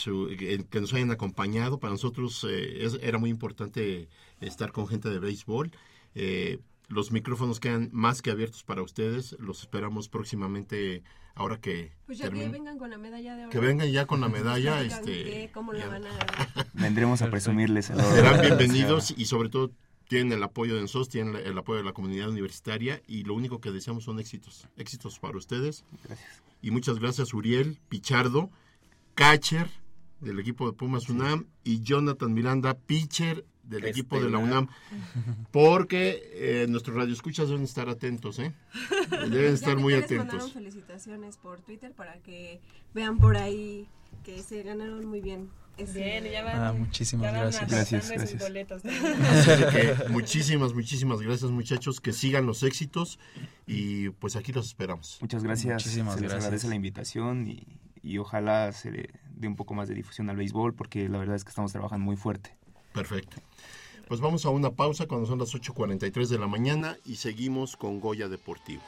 que nos hayan acompañado. Para nosotros eh, era muy importante estar con gente de béisbol. Eh, los micrófonos quedan más que abiertos para ustedes. Los esperamos próximamente ahora que pues ya que vengan con la medalla de oro. Que vengan ya con la medalla. este, ¿Cómo la van a... Vendremos a presumirles. Serán bienvenidos y sobre todo tienen el apoyo de NSOS, tienen el apoyo de la comunidad universitaria y lo único que deseamos son éxitos. Éxitos para ustedes. Gracias. Y muchas gracias Uriel Pichardo, catcher del equipo de Pumas UNAM y Jonathan Miranda, pitcher del equipo de la UNAM, porque eh, nuestros radioescuchas deben estar atentos, ¿eh? Deben estar muy atentos. Mandaron felicitaciones por Twitter para que vean por ahí que se ganaron muy bien. Bien, ya van, ah, muchísimas gracias. Gracias, gracias. muchísimas, muchísimas gracias muchachos, que sigan los éxitos y pues aquí los esperamos. Muchas gracias. Muchísimas se les gracias. agradece la invitación y, y ojalá se le dé un poco más de difusión al béisbol porque la verdad es que estamos trabajando muy fuerte. Perfecto. Pues vamos a una pausa cuando son las 8.43 de la mañana y seguimos con Goya Deportivo.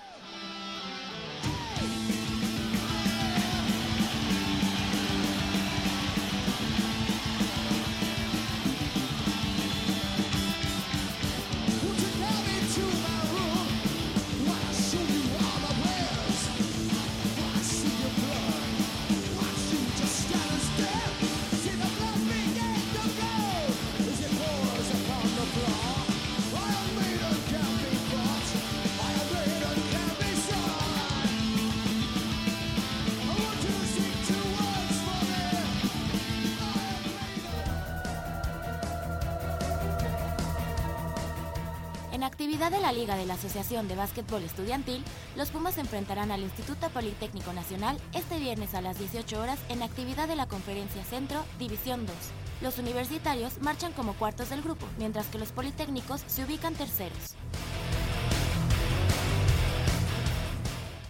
En actividad de la Liga de la Asociación de Básquetbol Estudiantil, los Pumas se enfrentarán al Instituto Politécnico Nacional este viernes a las 18 horas en actividad de la Conferencia Centro, División 2. Los universitarios marchan como cuartos del grupo, mientras que los politécnicos se ubican terceros.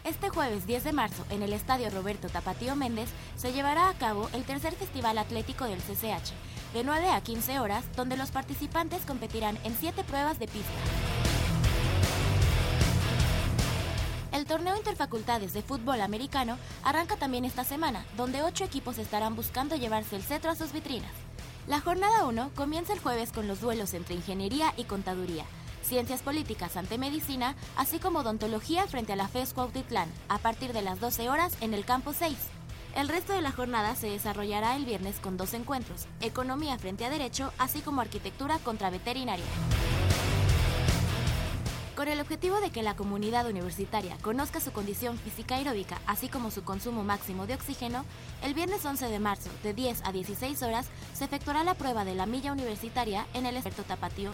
Este jueves 10 de marzo, en el Estadio Roberto Tapatío Méndez, se llevará a cabo el tercer Festival Atlético del CCH, de 9 a 15 horas, donde los participantes competirán en 7 pruebas de pista. El torneo Interfacultades de Fútbol Americano arranca también esta semana, donde 8 equipos estarán buscando llevarse el cetro a sus vitrinas. La jornada 1 comienza el jueves con los duelos entre Ingeniería y Contaduría, Ciencias Políticas ante Medicina, así como Odontología frente a la FES Cuautitlán, a partir de las 12 horas en el campo 6. El resto de la jornada se desarrollará el viernes con dos encuentros, Economía frente a Derecho, así como Arquitectura contra Veterinaria. Con el objetivo de que la comunidad universitaria conozca su condición física aeróbica, así como su consumo máximo de oxígeno, el viernes 11 de marzo, de 10 a 16 horas, se efectuará la prueba de la milla universitaria en el Experto Tapatío.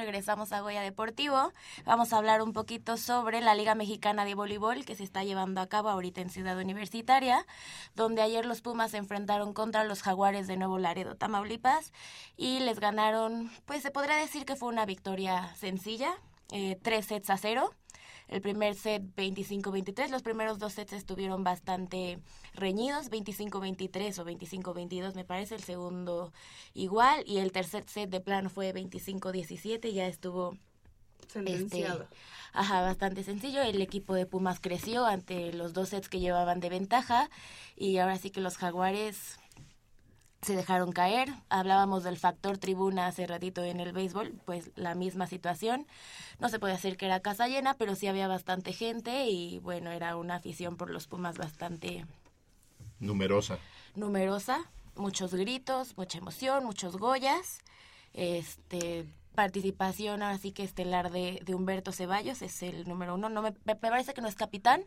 Regresamos a Goya Deportivo. Vamos a hablar un poquito sobre la Liga Mexicana de Voleibol que se está llevando a cabo ahorita en Ciudad Universitaria, donde ayer los Pumas se enfrentaron contra los Jaguares de Nuevo Laredo, Tamaulipas, y les ganaron, pues se podría decir que fue una victoria sencilla, eh, tres sets a cero. El primer set 25-23, los primeros dos sets estuvieron bastante reñidos, 25-23 o 25-22 me parece, el segundo igual y el tercer set de plano fue 25-17, ya estuvo este, ajá, bastante sencillo. El equipo de Pumas creció ante los dos sets que llevaban de ventaja y ahora sí que los jaguares se dejaron caer. Hablábamos del factor tribuna hace ratito en el béisbol, pues la misma situación. No se puede decir que era casa llena, pero sí había bastante gente y bueno, era una afición por los Pumas bastante numerosa. Numerosa, muchos gritos, mucha emoción, muchos goyas. Este participación ahora sí que estelar de, de Humberto Ceballos es el número uno. No me, me parece que no es capitán,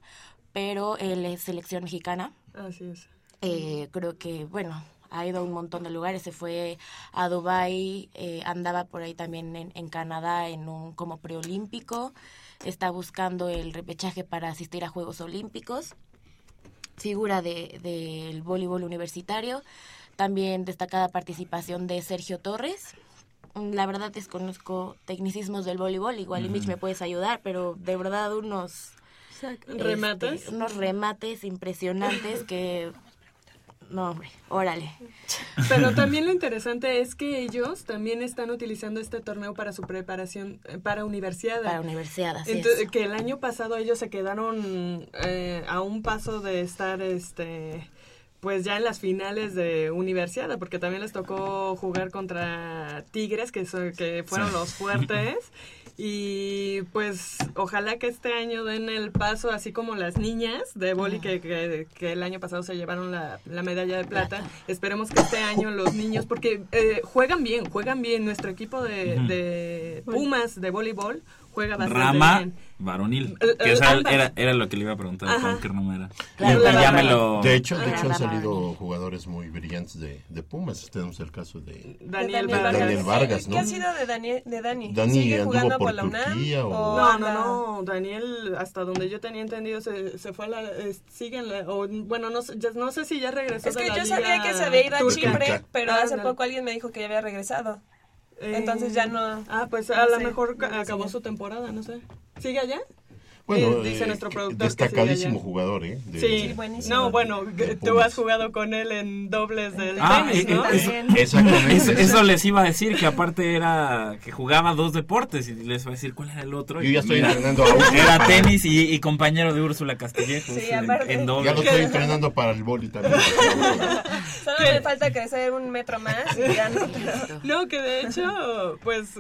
pero él es selección mexicana. Así es. Eh, creo que, bueno, ha ido a un montón de lugares, se fue a Dubai, eh, andaba por ahí también en, en, Canadá en un como preolímpico, está buscando el repechaje para asistir a Juegos Olímpicos, figura del de, voleibol universitario, también destacada participación de Sergio Torres. La verdad desconozco tecnicismos del voleibol, igual -huh. Mitch me puedes ayudar, pero de verdad unos remates, este, unos remates impresionantes que no, hombre, órale. Pero también lo interesante es que ellos también están utilizando este torneo para su preparación para universidad. Para universidad, así Entonces, es. Que el año pasado ellos se quedaron eh, a un paso de estar, este pues ya en las finales de universidad, porque también les tocó jugar contra Tigres, que, son, que fueron sí. los fuertes. Y pues ojalá que este año den el paso, así como las niñas de boli que, que, que, el año pasado se llevaron la, la medalla de plata. plata. Esperemos que este año los niños, porque eh, juegan bien, juegan bien. Nuestro equipo de, uh -huh. de Pumas de voleibol juega bastante Rama bien. varonil. Que esa era, era, lo que le iba a preguntar, con qué número era. Claro, y, ya me lo... De hecho, de hecho han salido jugadores muy brillantes de, de Pumas. Tenemos el caso de Daniel, de Vargas. Daniel Vargas ¿no? ¿Qué ha sido de, Daniel, de Dani? Dani ¿Sigue jugando por, por la UNAM? Turquía o... No, no, no. Daniel, hasta donde yo tenía entendido, se, se fue a la... Eh, sigue en la... O, bueno, no, ya, no sé si ya regresó Es que de la yo sabía que se había ido a. Chipre, pero Ah, hace no. poco alguien me dijo que ya había regresado. Entonces ya no... Ah, pues a lo mejor acabó su temporada, no sé. ¿Sigue allá? Bueno, Eh, dice eh, nuestro productor destacadísimo jugador, ¿eh? De- Sí, buenísimo. no, bueno, tú Pumas. has jugado con él en dobles del Ah, tenis, eh, ¿no? eso, Exactamente. eso, eso les iba a decir, que aparte era que jugaba dos deportes y les iba a decir cuál era el otro. Yo ya estoy mira, entrenando a Úrsula. Era tenis y, y compañero de Úrsula Castillejos Sí, en, aparte. en doble. Ya lo estoy entrenando para el boli también. Solo me falta crecer un metro más y ya no. No, que de hecho, pues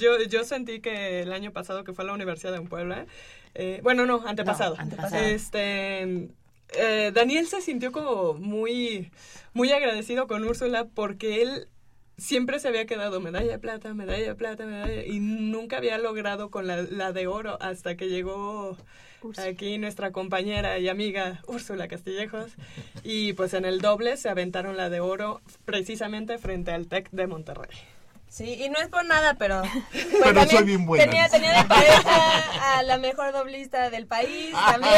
yo, yo sentí que el año pasado que fue a la Universidad de Puebla, eh, bueno, no, antepasado. No, antepasado. Este, eh, Daniel se sintió como muy, muy agradecido con Úrsula porque él siempre se había quedado medalla de plata, medalla de plata, medalla, y nunca había logrado con la, la de oro hasta que llegó aquí nuestra compañera y amiga Úrsula Castillejos y pues en el doble se aventaron la de oro precisamente frente al TEC de Monterrey. Sí, y no es por nada, pero... pues, Pero también soy bien buena. Tenía, tenía de pareja a la mejor doblista del país también.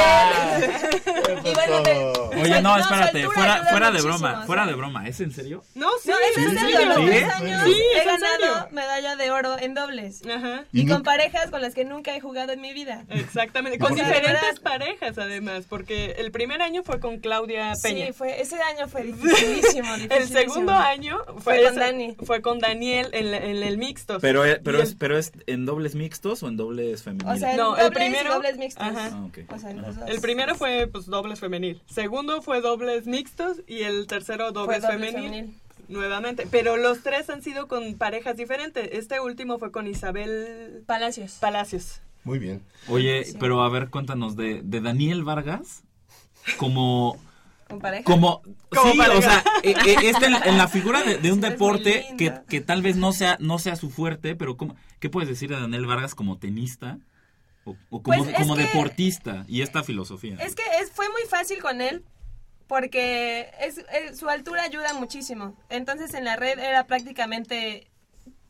y bueno, me- Oye, no, espérate, altura fuera, fuera de broma, o sea. fuera de broma, ¿es en serio? No, sí, No, es en ¿Sí? serio, los ¿Sí? tres años Sí, he es en ganado medalla de oro en dobles. Ajá. Y, Y con no- parejas con las que nunca he jugado en mi vida. Exactamente, con diferentes parejas además, porque el primer año fue con Claudia Peña. Sí, fue, ese año fue dificilísimo, el dificilísimo. segundo año fue, Fue con ese- Dani. fue con Daniel en, la- en el mixto. Pero, eh, pero, es, pero es en dobles mixtos o en dobles femeniles. O sea, en No, el dobles primero- y dobles mixtos. Ajá. Ah. O sea. El primero fue pues dobles femenil, segundo fue dobles mixtos y el tercero dobles dobles femenil. femenil. Nuevamente, pero los tres han sido con parejas diferentes. Este último fue con Isabel Palacios. Palacios. Muy bien. Oye, Sí. pero a ver, cuéntanos de, de Daniel Vargas como Con pareja. como, Como sí, pareja. o sea, eh, este en, la- en la figura de, de un Sí, deporte que, que tal vez no sea no sea su fuerte, pero ¿cómo, ¿qué puedes decir de Daniel Vargas como tenista o, o como, Pues es como que- deportista y esta filosofía? Es que es, fue muy fácil con él porque es, es- su altura ayuda muchísimo. Entonces en la red era prácticamente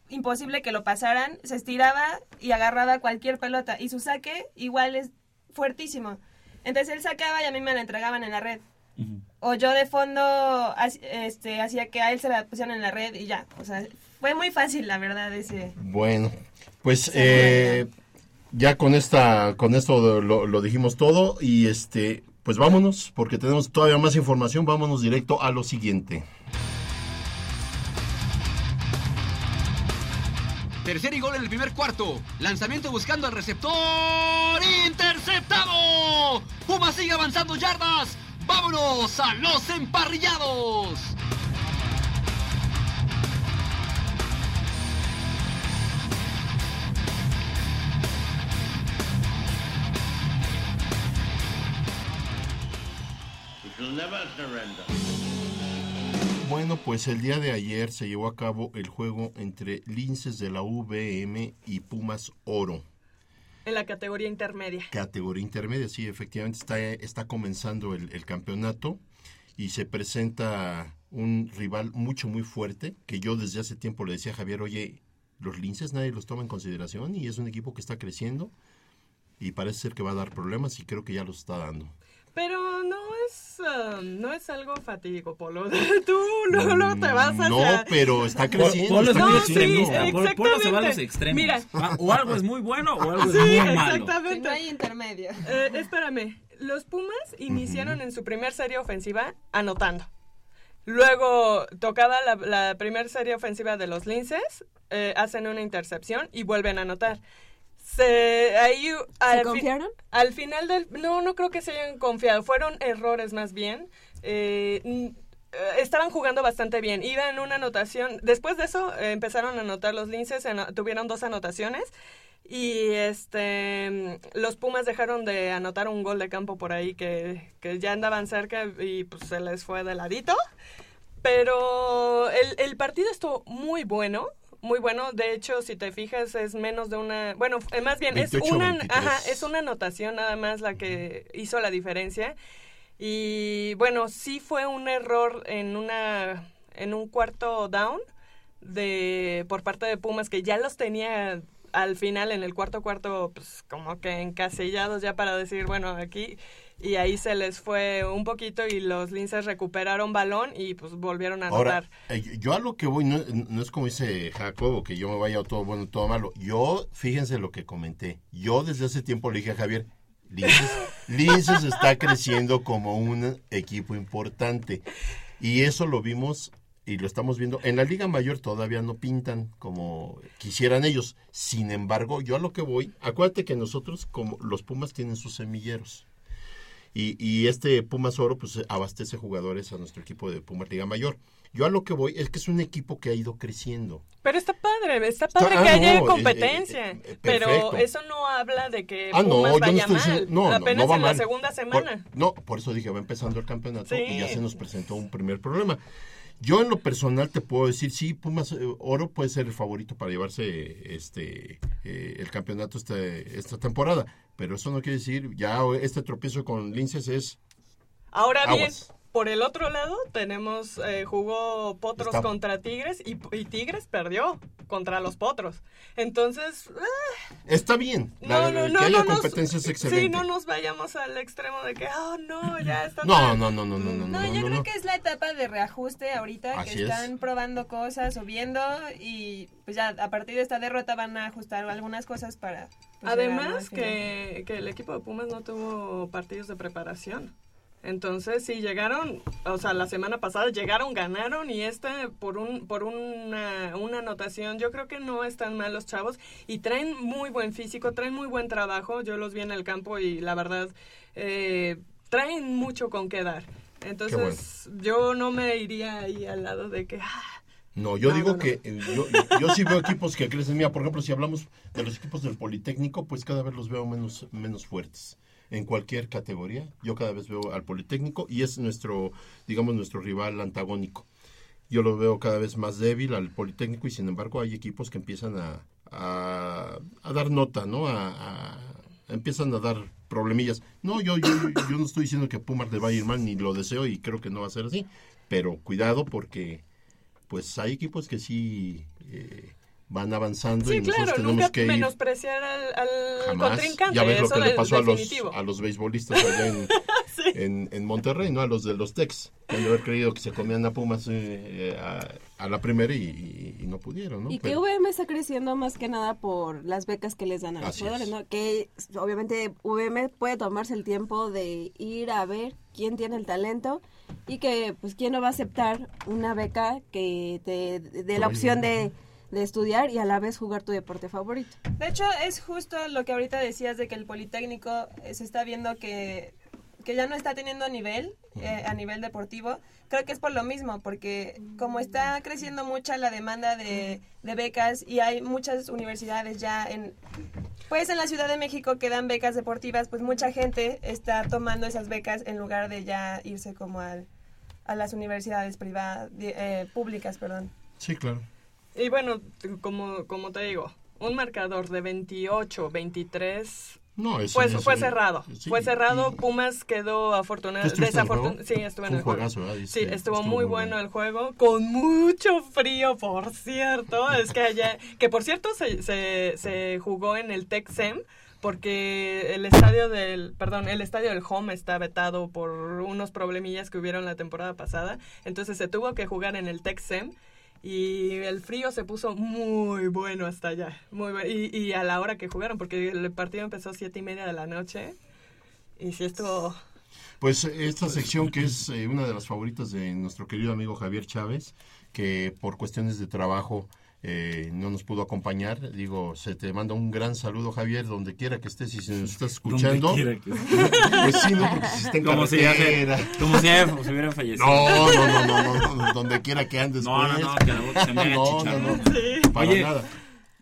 imposible que lo pasaran, se estiraba y agarraba cualquier pelota y su saque igual es fuertísimo. Entonces él sacaba y a mí me la entregaban en la red. O yo de fondo este, hacía que a él se la pusieran en la red y ya. O sea, fue muy fácil, la verdad, ese... Bueno, pues eh, ya con esta con esto lo, lo, dijimos todo y este pues vámonos porque tenemos todavía más información. Vámonos directo a lo siguiente. Tercer y gol en el primer cuarto. Lanzamiento buscando al receptor. Interceptado Puma sigue avanzando yardas vámonos a los emparrillados Bueno, pues el día de ayer se llevó a cabo el juego entre Linces de la VM y Pumas Oro. En la categoría intermedia. Categoría intermedia, sí, efectivamente está, está comenzando el, el campeonato y se presenta un rival mucho, muy fuerte, que yo desde hace tiempo le decía a Javier, oye, los linces nadie los toma en consideración y es un equipo que está creciendo y parece ser que va a dar problemas y creo que ya los está dando. Pero no es, um, no es algo fatídico, Polo. Tú no, no te vas a... No, pero está creciendo. Polo es muy extremista. Polo se va a los extremos. Mira. Ah, o algo es muy bueno o algo sí, es muy malo. Exactamente. No hay intermedio. Eh, espérame. Los Pumas iniciaron en su primer serie ofensiva anotando. Luego, tocada la, la primera serie ofensiva de los Linces, eh, hacen una intercepción y vuelven a anotar se ahí al confiaron? al final del no no creo que se hayan confiado fueron errores más bien eh, eh, estaban jugando bastante bien iban una anotación después de eso eh, empezaron a anotar los linces tuvieron dos anotaciones y este los Pumas dejaron de anotar un gol de campo por ahí que, que ya andaban cerca y pues se les fue de ladito pero el, el partido estuvo muy bueno muy bueno. De hecho, si te fijas, es menos de una. Bueno, más bien, es una, ajá, es una anotación nada más la que hizo la diferencia. Y bueno, sí fue un error en una en un cuarto down de por parte de Pumas que ya los tenía al final en el cuarto cuarto pues como que encasillados ya para decir bueno aquí y ahí se les fue un poquito y los linces recuperaron balón y pues volvieron a anotar. Ahora, eh, yo a lo que voy no, es como dice Jacobo que yo me vaya todo bueno todo malo. Yo fíjense lo que comenté. Yo desde hace tiempo le dije a Javier Linces, Linces está creciendo como un equipo importante y eso lo vimos y lo estamos viendo. En la Liga Mayor todavía no pintan como quisieran ellos. Sin embargo, yo a lo que voy, acuérdate que nosotros, como los Pumas tienen sus semilleros. Y, y este Pumas Oro, pues abastece jugadores a nuestro equipo de Pumas Liga Mayor. Yo a lo que voy es que es un equipo que ha ido creciendo. Pero está padre, está padre que ah, haya competencia. Eh, eh, pero eso no habla de que ah, Pumas no, vaya no mal. No, Apenas no va en mal. la segunda semana. Por, no, por eso dije, va empezando el campeonato y ya se nos presentó un primer problema. Yo en lo personal te puedo decir, sí, Pumas eh, Oro puede ser el favorito para llevarse este eh, el campeonato este, esta temporada, pero eso no quiere decir, ya este tropiezo con Linces es... Ahora bien, por el otro lado, tenemos, eh, jugó Potros contra Tigres y, Tigres perdió contra los Potros. Entonces... Ah, Está bien. La, no, no, que haya competencia es excelente. Sí, no nos vayamos al extremo de que, oh, no, ya está... No, no, no, no, no, no. No, yo creo que es la etapa de reajuste ahorita, Así que están probando cosas, subiendo y pues ya a partir de esta derrota van a ajustar algunas cosas para... Pues, Además que, que el equipo de Pumas no tuvo partidos de preparación. Entonces, sí, llegaron, o sea, la semana pasada llegaron, ganaron y este por un por una, una anotación, yo creo que no están mal los chavos y traen muy buen físico, traen muy buen trabajo, yo los vi en el campo y la verdad, eh, traen mucho con qué dar. Entonces, yo no me iría ahí al lado de que... Ah, no, yo digo que eh, yo, yo, sí veo equipos que crecen. Mira, por ejemplo, si hablamos de los equipos del Politécnico, pues cada vez los veo menos, menos fuertes en cualquier categoría. Yo cada vez veo al Politécnico y es nuestro, digamos, nuestro rival antagónico. Yo lo veo cada vez más débil al Politécnico y sin embargo hay equipos que empiezan a, a, dar nota, ¿no? A, empiezan a dar problemillas. No, yo, yo, yo no estoy diciendo que Pumas le va a ir mal, ni lo deseo y creo que no va a ser así. Pero cuidado porque pues hay equipos que sí... Eh, van avanzando sí, y nosotros claro, tenemos nunca que ir menospreciar al, al jamás. contrincante. Ya ves lo que le pasó a los, a los beisbolistas allá en, en, en Monterrey, ¿no? A los de los Tex. Que han de haber creído que se comían a Pumas eh, a, a la primera y, y- y no pudieron, ¿no? Y que VM está creciendo más que nada por las becas que les dan a los jugadores, es. ¿no? Que obviamente VM puede tomarse el tiempo de ir a ver quién tiene el talento y que pues quién no va a aceptar una beca que te dé la opción de, de estudiar y a la vez jugar tu deporte favorito. De hecho, es justo lo que ahorita decías de que el Politécnico eh, se está viendo que, que ya no está teniendo nivel eh, a nivel deportivo. Creo que es por lo mismo, porque como está creciendo mucha la demanda de, de becas y hay muchas universidades ya en... Pues en la Ciudad de México que dan becas deportivas, pues mucha gente está tomando esas becas en lugar de ya irse como al, a las universidades privadas, eh, públicas, perdón. Sí, claro. Y bueno, como, como te digo, un marcador de 28, 23. No, eso pues fue cerrado. sí, fue cerrado. Pumas quedó afortunado. ¿Tú estuviste en el desafortun- juego? Sí, estuve en el juego. Sí, Este, estuvo, estuvo muy muy bueno el juego. Con mucho frío, por cierto. es que allá. Que por cierto se, se, se jugó en el Tech-Sem. Porque el estadio del, perdón, el estadio del Home está vetado por unos problemillas que hubieron la temporada pasada. Entonces se tuvo que jugar en el Tech-Sem. Y el frío se puso muy bueno hasta allá. Muy bu- y, y a la hora que jugaron, porque el partido empezó a siete y media de la noche. Y sí estuvo... Pues esta sección que es eh, una de las favoritas de nuestro querido amigo Javier Chávez, que por cuestiones de trabajo eh, no nos pudo acompañar. Digo, se te manda un gran saludo, Javier, donde quiera que estés y si nos estás escuchando. que Pues sí, ¿no? Porque si está en Como si ya se- como si ya se hubiera fallecido. No, no, no, no, no, no, donde quiera que andes. No, no, pues. no, que la se me No, no, no, para Oye, nada.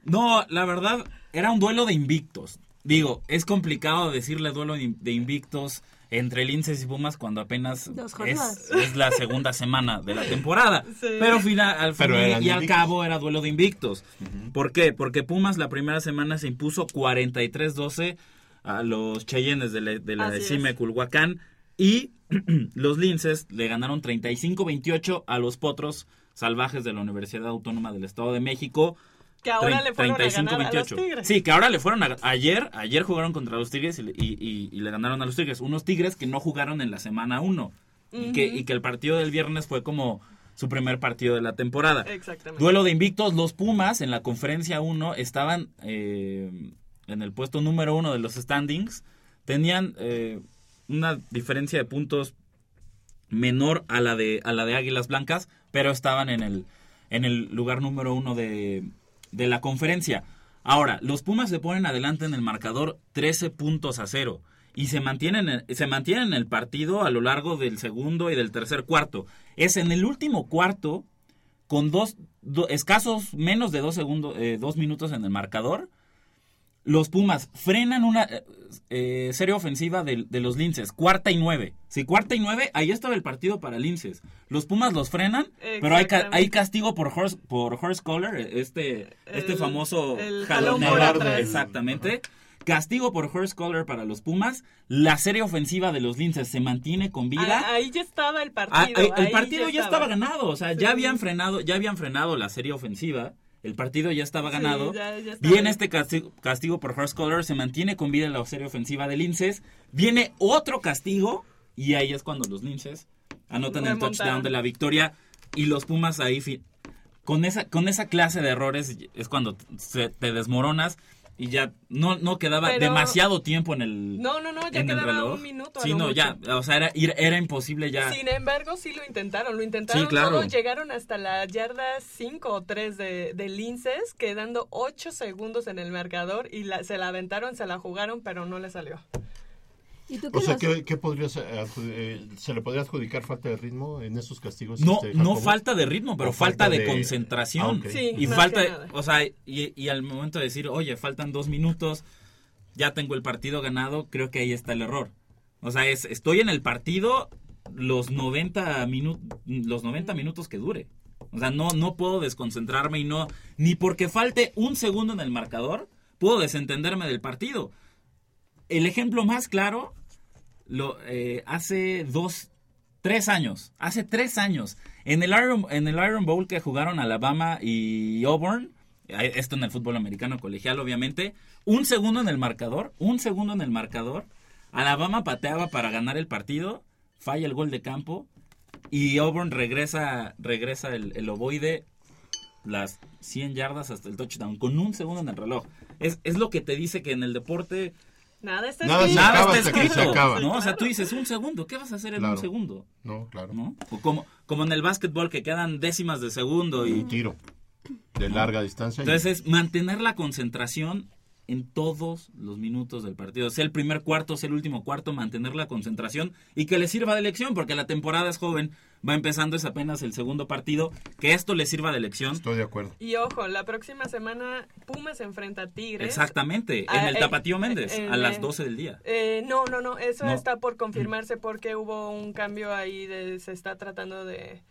No, la verdad, era un duelo de invictos. Digo, es complicado decirle duelo de invictos entre Linces y Pumas cuando apenas es, la segunda semana de la temporada. Sí. Pero final, al final y al cabo era duelo de invictos. ¿Por qué? Porque Pumas la primera semana se impuso 43-12 a los Cheyennes de la, de la Así es. CIME Culhuacán y los Linces le ganaron 35-28 a los Potros Salvajes de la Universidad Autónoma del Estado de México. Que ahora le fueron a ganar a los 35-28. Tigres. Sí, que ahora le fueron a... Ayer, ayer jugaron contra los Tigres y, le- y- y- y le ganaron a los Tigres. Unos Tigres que no jugaron en la semana 1. y, que, Ujú. y que el partido del viernes fue como su primer partido de la temporada. Exactamente. Duelo de invictos, los Pumas en la conferencia 1 estaban eh, en el puesto número 1 de los standings. Tenían eh, una diferencia de puntos menor a la de a la de Águilas Blancas, pero estaban en el en el lugar número uno de, de la conferencia. Ahora, los Pumas se ponen adelante en el marcador 13 puntos a cero y se mantienen en- se mantienen en el partido a lo largo del segundo y del tercer cuarto. Es en el último cuarto con dos do- escasos menos de dos segundos eh, dos minutos en el marcador los Pumas frenan una eh, eh, serie ofensiva de, de los Linces, cuarta y nueve. Si cuarta y nueve, ahí estaba el partido para Linces. Los Pumas los frenan, pero hay, castigo por horse, por horse collar, este, este El- famoso el jalón de-. Exactamente. Castigo por horse collar para los Pumas. La serie ofensiva de los Linces se mantiene con vida. Ah, ahí ya estaba el partido. Ah, eh, el partido ya estaba ganado, o sea, Sí. ya habían frenado, ya habían frenado la serie ofensiva. El partido ya estaba Sí, ganado. ya- ya estaba Viene este castigo, castigo por horse collar, se mantiene con vida la serie ofensiva de Linces. Viene otro castigo y ahí es cuando los Linces anotan el touchdown de la victoria y los Pumas ahí con esa con esa clase de errores es cuando se- te desmoronas y ya no no quedaba Pero- demasiado tiempo en el No, no, no, ya quedaba reloj. un minuto. Sí, no, mucho. ya, o sea, era, imposible ya. Sin embargo, sí lo intentaron, lo intentaron Sí, claro. todo, llegaron hasta la yarda 5 o 3 de, de Linces, quedando 8 segundos en el marcador y la- se la aventaron, se la jugaron, pero no le salió. ¿Y tú O sea, ¿qué, qué podría ser, adju- eh, ¿se le podría adjudicar falta de ritmo en esos castigos? No, este, no falta de ritmo, pero ¿O falta, de, de- concentración. Ah. Sí, y falta, o sea, y, y al momento de decir, oye, faltan dos minutos, ya tengo el partido ganado, creo que ahí está el error. O sea, es, estoy en el partido los 90, minu- los 90 minutos que dure. O sea, no, no puedo desconcentrarme y no, ni porque falte un segundo en el marcador, puedo desentenderme del partido. El ejemplo más claro, lo, eh, hace dos, tres años, hace tres años, en el, Iron, en el Iron Bowl que jugaron Alabama y Auburn, esto en el fútbol americano colegial, obviamente, un segundo en el marcador, un segundo en el marcador, Alabama pateaba para ganar el partido, falla el gol de campo y Auburn regresa, regresa el, el ovoide las 100 yardas hasta el touchdown con un segundo en el reloj. Es, es lo que te dice que en el deporte Nada está escrito. Nada está escrito. ¿no? O sea, tú dices un segundo, ¿qué vas a hacer en un segundo? No, claro. ¿No? O como, como en el básquetbol que quedan décimas de segundo y... Un tiro de larga distancia. Entonces, mantener la concentración en todos los minutos del partido. Sea el primer cuarto, sea el último cuarto, mantener la concentración y que le sirva de lección, porque la temporada es joven, va empezando, es apenas el segundo partido, que esto le sirva de lección. Estoy de acuerdo. Y ojo, la próxima semana Pumas enfrenta a Tigres. Exactamente, en ah, el Tapatío Méndez, a las 12 del día. Eh, no, no, no, eso está por confirmarse porque hubo un cambio ahí, de, se está tratando de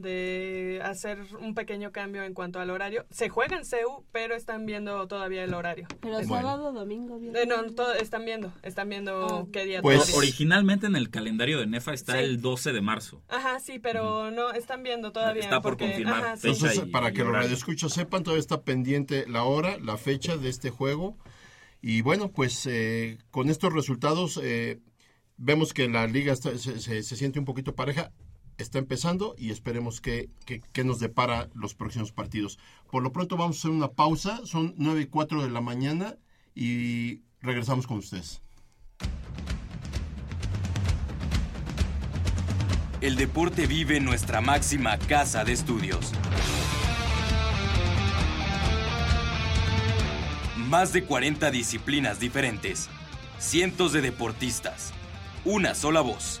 de hacer un pequeño cambio en cuanto al horario. Se juega en CEU, pero están viendo todavía el horario. Pero sábado, domingo, viernes. Eh, no, están viendo, están viendo ah. qué día. Pues originalmente en el calendario de NEFA está el 12 de marzo. Ajá, sí, pero no, están viendo todavía. Está por confirmar. Entonces, para que los radioescuchos sepan, todavía está pendiente la hora, la fecha de este juego. Y bueno, pues eh, con estos resultados eh, vemos que la liga se, se siente un poquito pareja está empezando y esperemos que, nos depara los próximos partidos. Por lo pronto vamos a hacer una pausa, son 9 y 4 de la mañana y regresamos con ustedes. El deporte vive en nuestra máxima casa de estudios. Más de 40 disciplinas diferentes, cientos de deportistas, una sola voz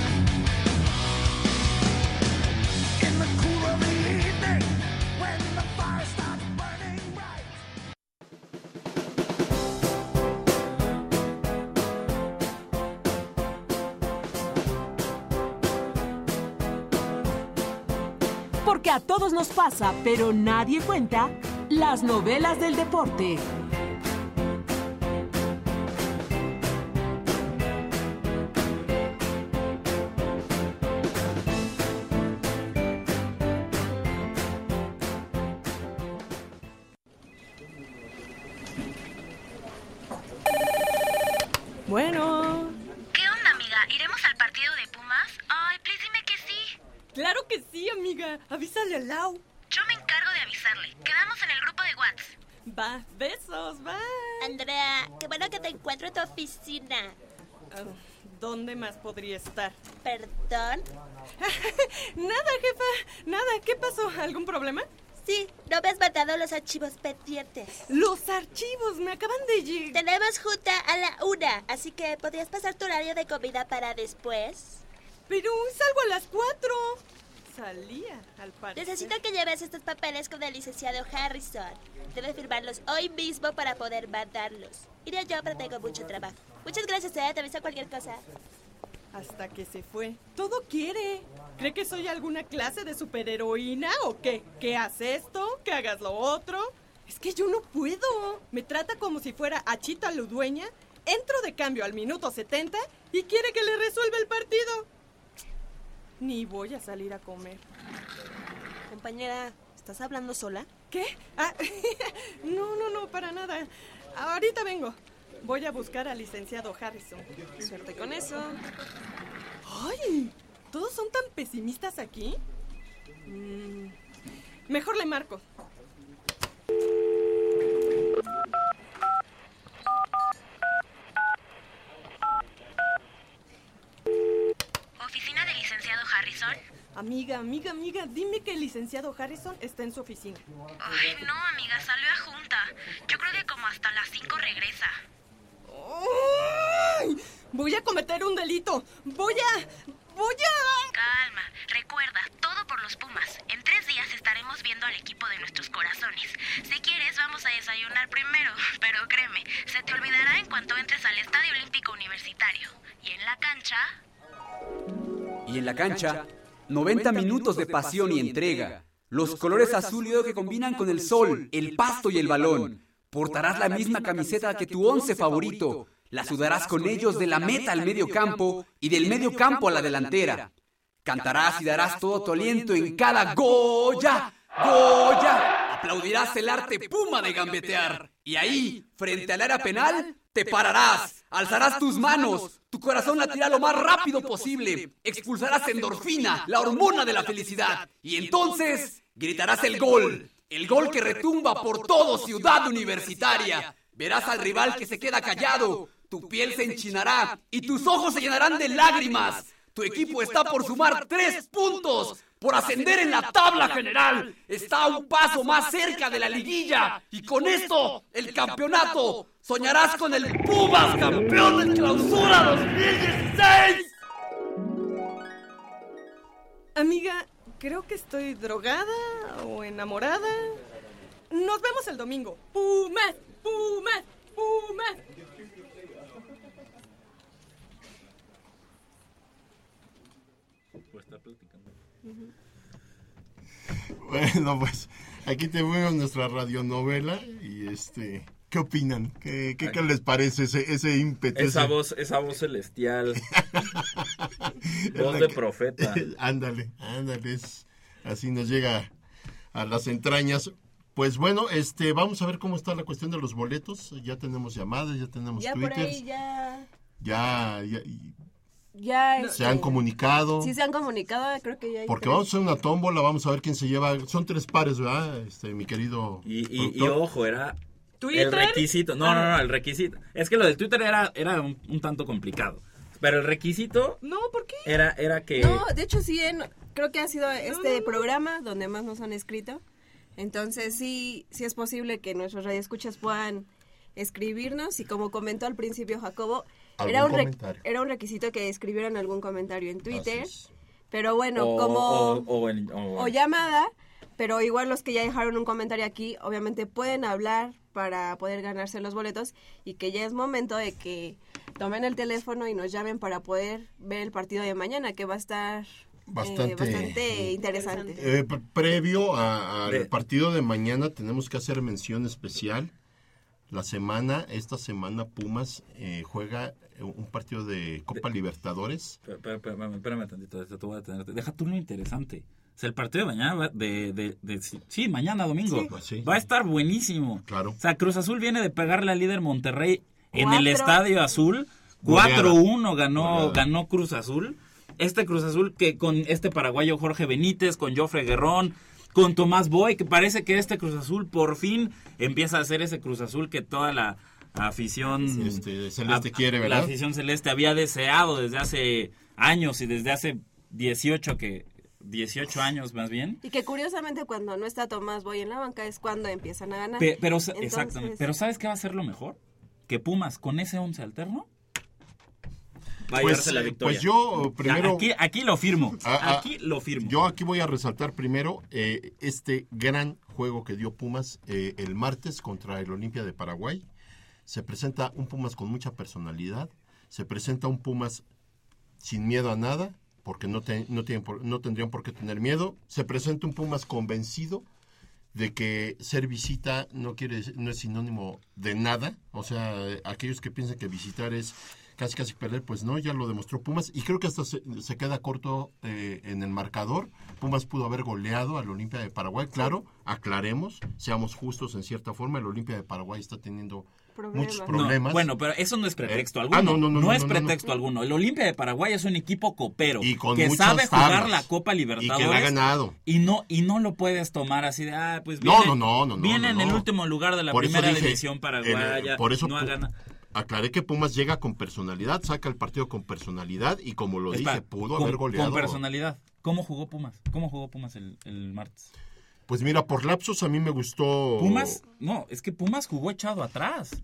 A todos nos pasa, pero nadie cuenta, las novelas del deporte. Avísale a Lau. Yo me encargo de avisarle. Quedamos en el grupo de WhatsApp. Va, besos, va. Andrea, qué bueno que te encuentro en tu oficina. Ah, ¿Dónde más podría estar? ¿Perdón? nada, jefa. Nada. ¿Qué pasó? ¿Algún problema? Sí, no me has mandado los archivos pendientes. Los archivos, me acaban de llegar. Tenemos junta a la una, así que podrías pasar tu horario de comida para después. Pero salgo a las cuatro salía, al parecer. Necesito que lleves estos papeles con el licenciado Harrison. Debe firmarlos hoy mismo para poder mandarlos. Iré yo, pero tengo mucho trabajo. Muchas gracias, eh. Te aviso cualquier cosa. Hasta que se fue. Todo quiere. ¿Cree que soy alguna clase de superheroína o qué? ¿Que hace esto? ¿Que hagas lo otro? Es que yo no puedo. Me trata como si fuera Achita Ludueña. Entro de cambio al minuto 70 y quiere que le resuelva el partido. Ni voy a salir a comer. Compañera, ¿estás hablando sola? ¿Qué? Ah, no, no, no, para nada. Ahorita vengo. Voy a buscar al licenciado Harrison. Suerte con eso. ¡Ay! ¿Todos son tan pesimistas aquí? Mm, mejor le marco. Harrison? Amiga, amiga, amiga, dime que el licenciado Harrison está en su oficina. Ay, no, amiga, salió a junta. Yo creo que como hasta las 5 regresa. Voy a cometer un delito. Voy a... Voy a... Calma. Recuerda, todo por los Pumas. En tres días estaremos viendo al equipo de nuestros corazones. Si quieres, vamos a desayunar primero. Pero créeme, se te olvidará en cuanto entres al Estadio Olímpico Universitario. cancha? Y en la cancha, 90 minutos de pasión y entrega. Los colores azul y oro que combinan con el sol, el pasto y el balón. Portarás la misma camiseta que tu once favorito. La sudarás con ellos de la meta al medio campo y del medio campo a la delantera. Cantarás y darás todo tu aliento en cada Goya, Goya. Aplaudirás el arte puma de gambetear. Y ahí, frente al área penal, te pararás, alzarás tus manos, tu corazón latirá lo más rápido posible, expulsarás endorfina, la hormona de la felicidad, y entonces gritarás el gol, el gol que retumba por todo Ciudad Universitaria. Verás al rival que se queda callado, tu piel se enchinará y tus ojos se llenarán de lágrimas. Tu equipo está por sumar tres puntos, por ascender en la tabla general. Está un paso más cerca de la liguilla. Y con esto, el campeonato, soñarás con el Pumas campeón de clausura 2016. Amiga, creo que estoy drogada o enamorada. Nos vemos el domingo. Pumas, Pumas, Pumas. Pues está platicando. Bueno, pues aquí tenemos nuestra radionovela y este, ¿qué opinan? ¿Qué, qué, qué les parece ese, ese ímpetu? Esa ese- voz, esa voz celestial. voz de profeta. ándale, ándale, es- así nos llega a las entrañas. Pues bueno, este, vamos a ver cómo está la cuestión de los boletos. Ya tenemos llamadas, ya tenemos Ya por ahí ya... ya, ya- Ya, se este, han comunicado. Sí, se han comunicado, creo que ya hay Porque tres. vamos a hacer una tómbola, vamos a ver quién se lleva. Son tres pares, ¿verdad? Este, mi querido. Y, y- y ojo, era ¿Twitter? el requisito. No, no, no, el requisito. Es que lo del Twitter era, era un, un tanto complicado. Pero el requisito No, ¿por qué? era, era que... No, de hecho sí, en- creo que ha sido este programa donde más nos han escrito. Entonces sí, sí es posible que nuestros radioescuchas puedan escribirnos y como comentó al principio Jacobo, era un, comentario. era un requisito que escribieran algún comentario en Twitter. Pero bueno, o, como... o- o en- o- o llamada, pero igual los que ya dejaron un comentario aquí, obviamente pueden hablar para poder ganarse los boletos y que ya es momento de que tomen el teléfono y nos llamen para poder ver el partido de mañana, que va a estar eh, Bastante- bastante interesante. Eh, pre- previo a- al partido de mañana tenemos que hacer mención especial. La semana, esta semana Pumas eh, juega eh, un partido de Copa Libertadores. Espera- espera- espérame, espérame tantito, te voy a tener- Deja tú lo interesante. O sea, el partido de mañana, va de, de, de- sí, mañana domingo, Sí. Pues sí. va a estar buenísimo. Claro. O sea, Cruz Azul viene de pegarle al líder Monterrey en el Cuatro. Estadio Azul. Goleada. 4-1 ganó, Goleada. ganó Cruz Azul. Este Cruz Azul que con este paraguayo Jorge Benítez, con Jofre Guerrón, con Tomás Boy, que parece que este Cruz Azul por fin empieza a ser ese Cruz Azul que toda la afición Este, Celeste a- quiere, La ¿verdad? afición celeste había deseado desde hace años y desde hace 18 que 18 años más bien. Y que curiosamente cuando no está Tomás Boy en la banca es cuando empiezan a ganar. Pe- pero Entonces, exactamente, pero ¿sabes qué va a ser lo mejor? Que Pumas con ese 11 alterno a Pues, la eh, victoria. pues yo primero- aquí aquí lo firmo. Ah, ah, aquí lo firmo. Yo aquí voy a resaltar primero eh, este gran juego que dio Pumas eh, el martes contra el Olimpia de Paraguay. Se presenta un Pumas con mucha personalidad, se presenta un Pumas sin miedo a nada, porque no, te- no, tienen por- no tendrían por qué tener miedo. Se presenta un Pumas convencido de que ser visita no quiere no es sinónimo de nada. O sea, eh, aquellos que piensan que visitar es casi casi perder, pues no, ya lo demostró Pumas. Y creo que hasta se, se queda corto eh, en el marcador. Pumas pudo haber goleado al Olimpia de Paraguay. Claro, aclaremos, seamos justos en cierta forma. El Olimpia de Paraguay está teniendo muchos No, problemas. bueno, pero eso no es pretexto Eh, alguno. ah, no, no, no, No no, es pretexto no. alguno. El Olimpia de Paraguay es un equipo copero Y con que sabe jugar la Copa Y Libertadores. que la ha ganado. Y no y no lo puedes tomar así de ah, pues No, viene, no, no, no, no, viene no, en el último lugar de la Por primera dije, división paraguaya. el- por eso no ha ganado. Aclaré que Pumas llega con personalidad, saca el partido con personalidad y como lo Espera, dije, pudo con, haber goleado. Con personalidad. ¿Cómo jugó Pumas? ¿Cómo jugó Pumas el, el martes? Pues mira, por lapsos a mí me gustó. Pumas, no, es que Pumas jugó echado atrás.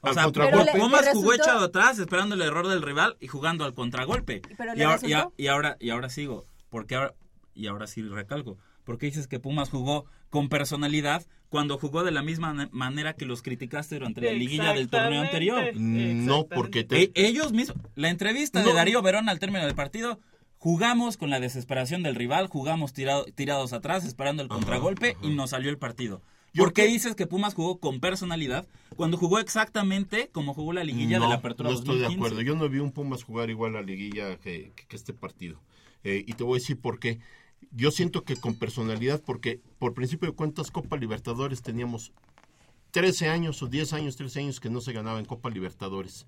O Al sea, contragolpe. Pu- Pumas Pero le jugó resultó- echado atrás, esperando el error del rival y jugando al contragolpe. Pero y, ahora, y, a- resultó. y ahora y ahora sigo, porque ahora y ahora sí recalco, porque dices que Pumas jugó con personalidad cuando jugó de la misma manera que los criticaste durante la liguilla del torneo anterior. No, porque e, ellos mismos, la entrevista de Darío Verón al término del partido, jugamos con la desesperación del rival, jugamos tirados atrás esperando el contragolpe y nos salió el partido. ¿Por qué dices que Pumas jugó con personalidad cuando jugó exactamente como jugó la liguilla de la Apertura No estoy de acuerdo. Yo no vi un Pumas jugar igual la liguilla que, este partido. Eh, y te voy a decir por qué. Yo siento que con personalidad, porque por principio de cuentas Copa Libertadores teníamos 13 años o 10 años, 13 años que no se ganaba en Copa Libertadores.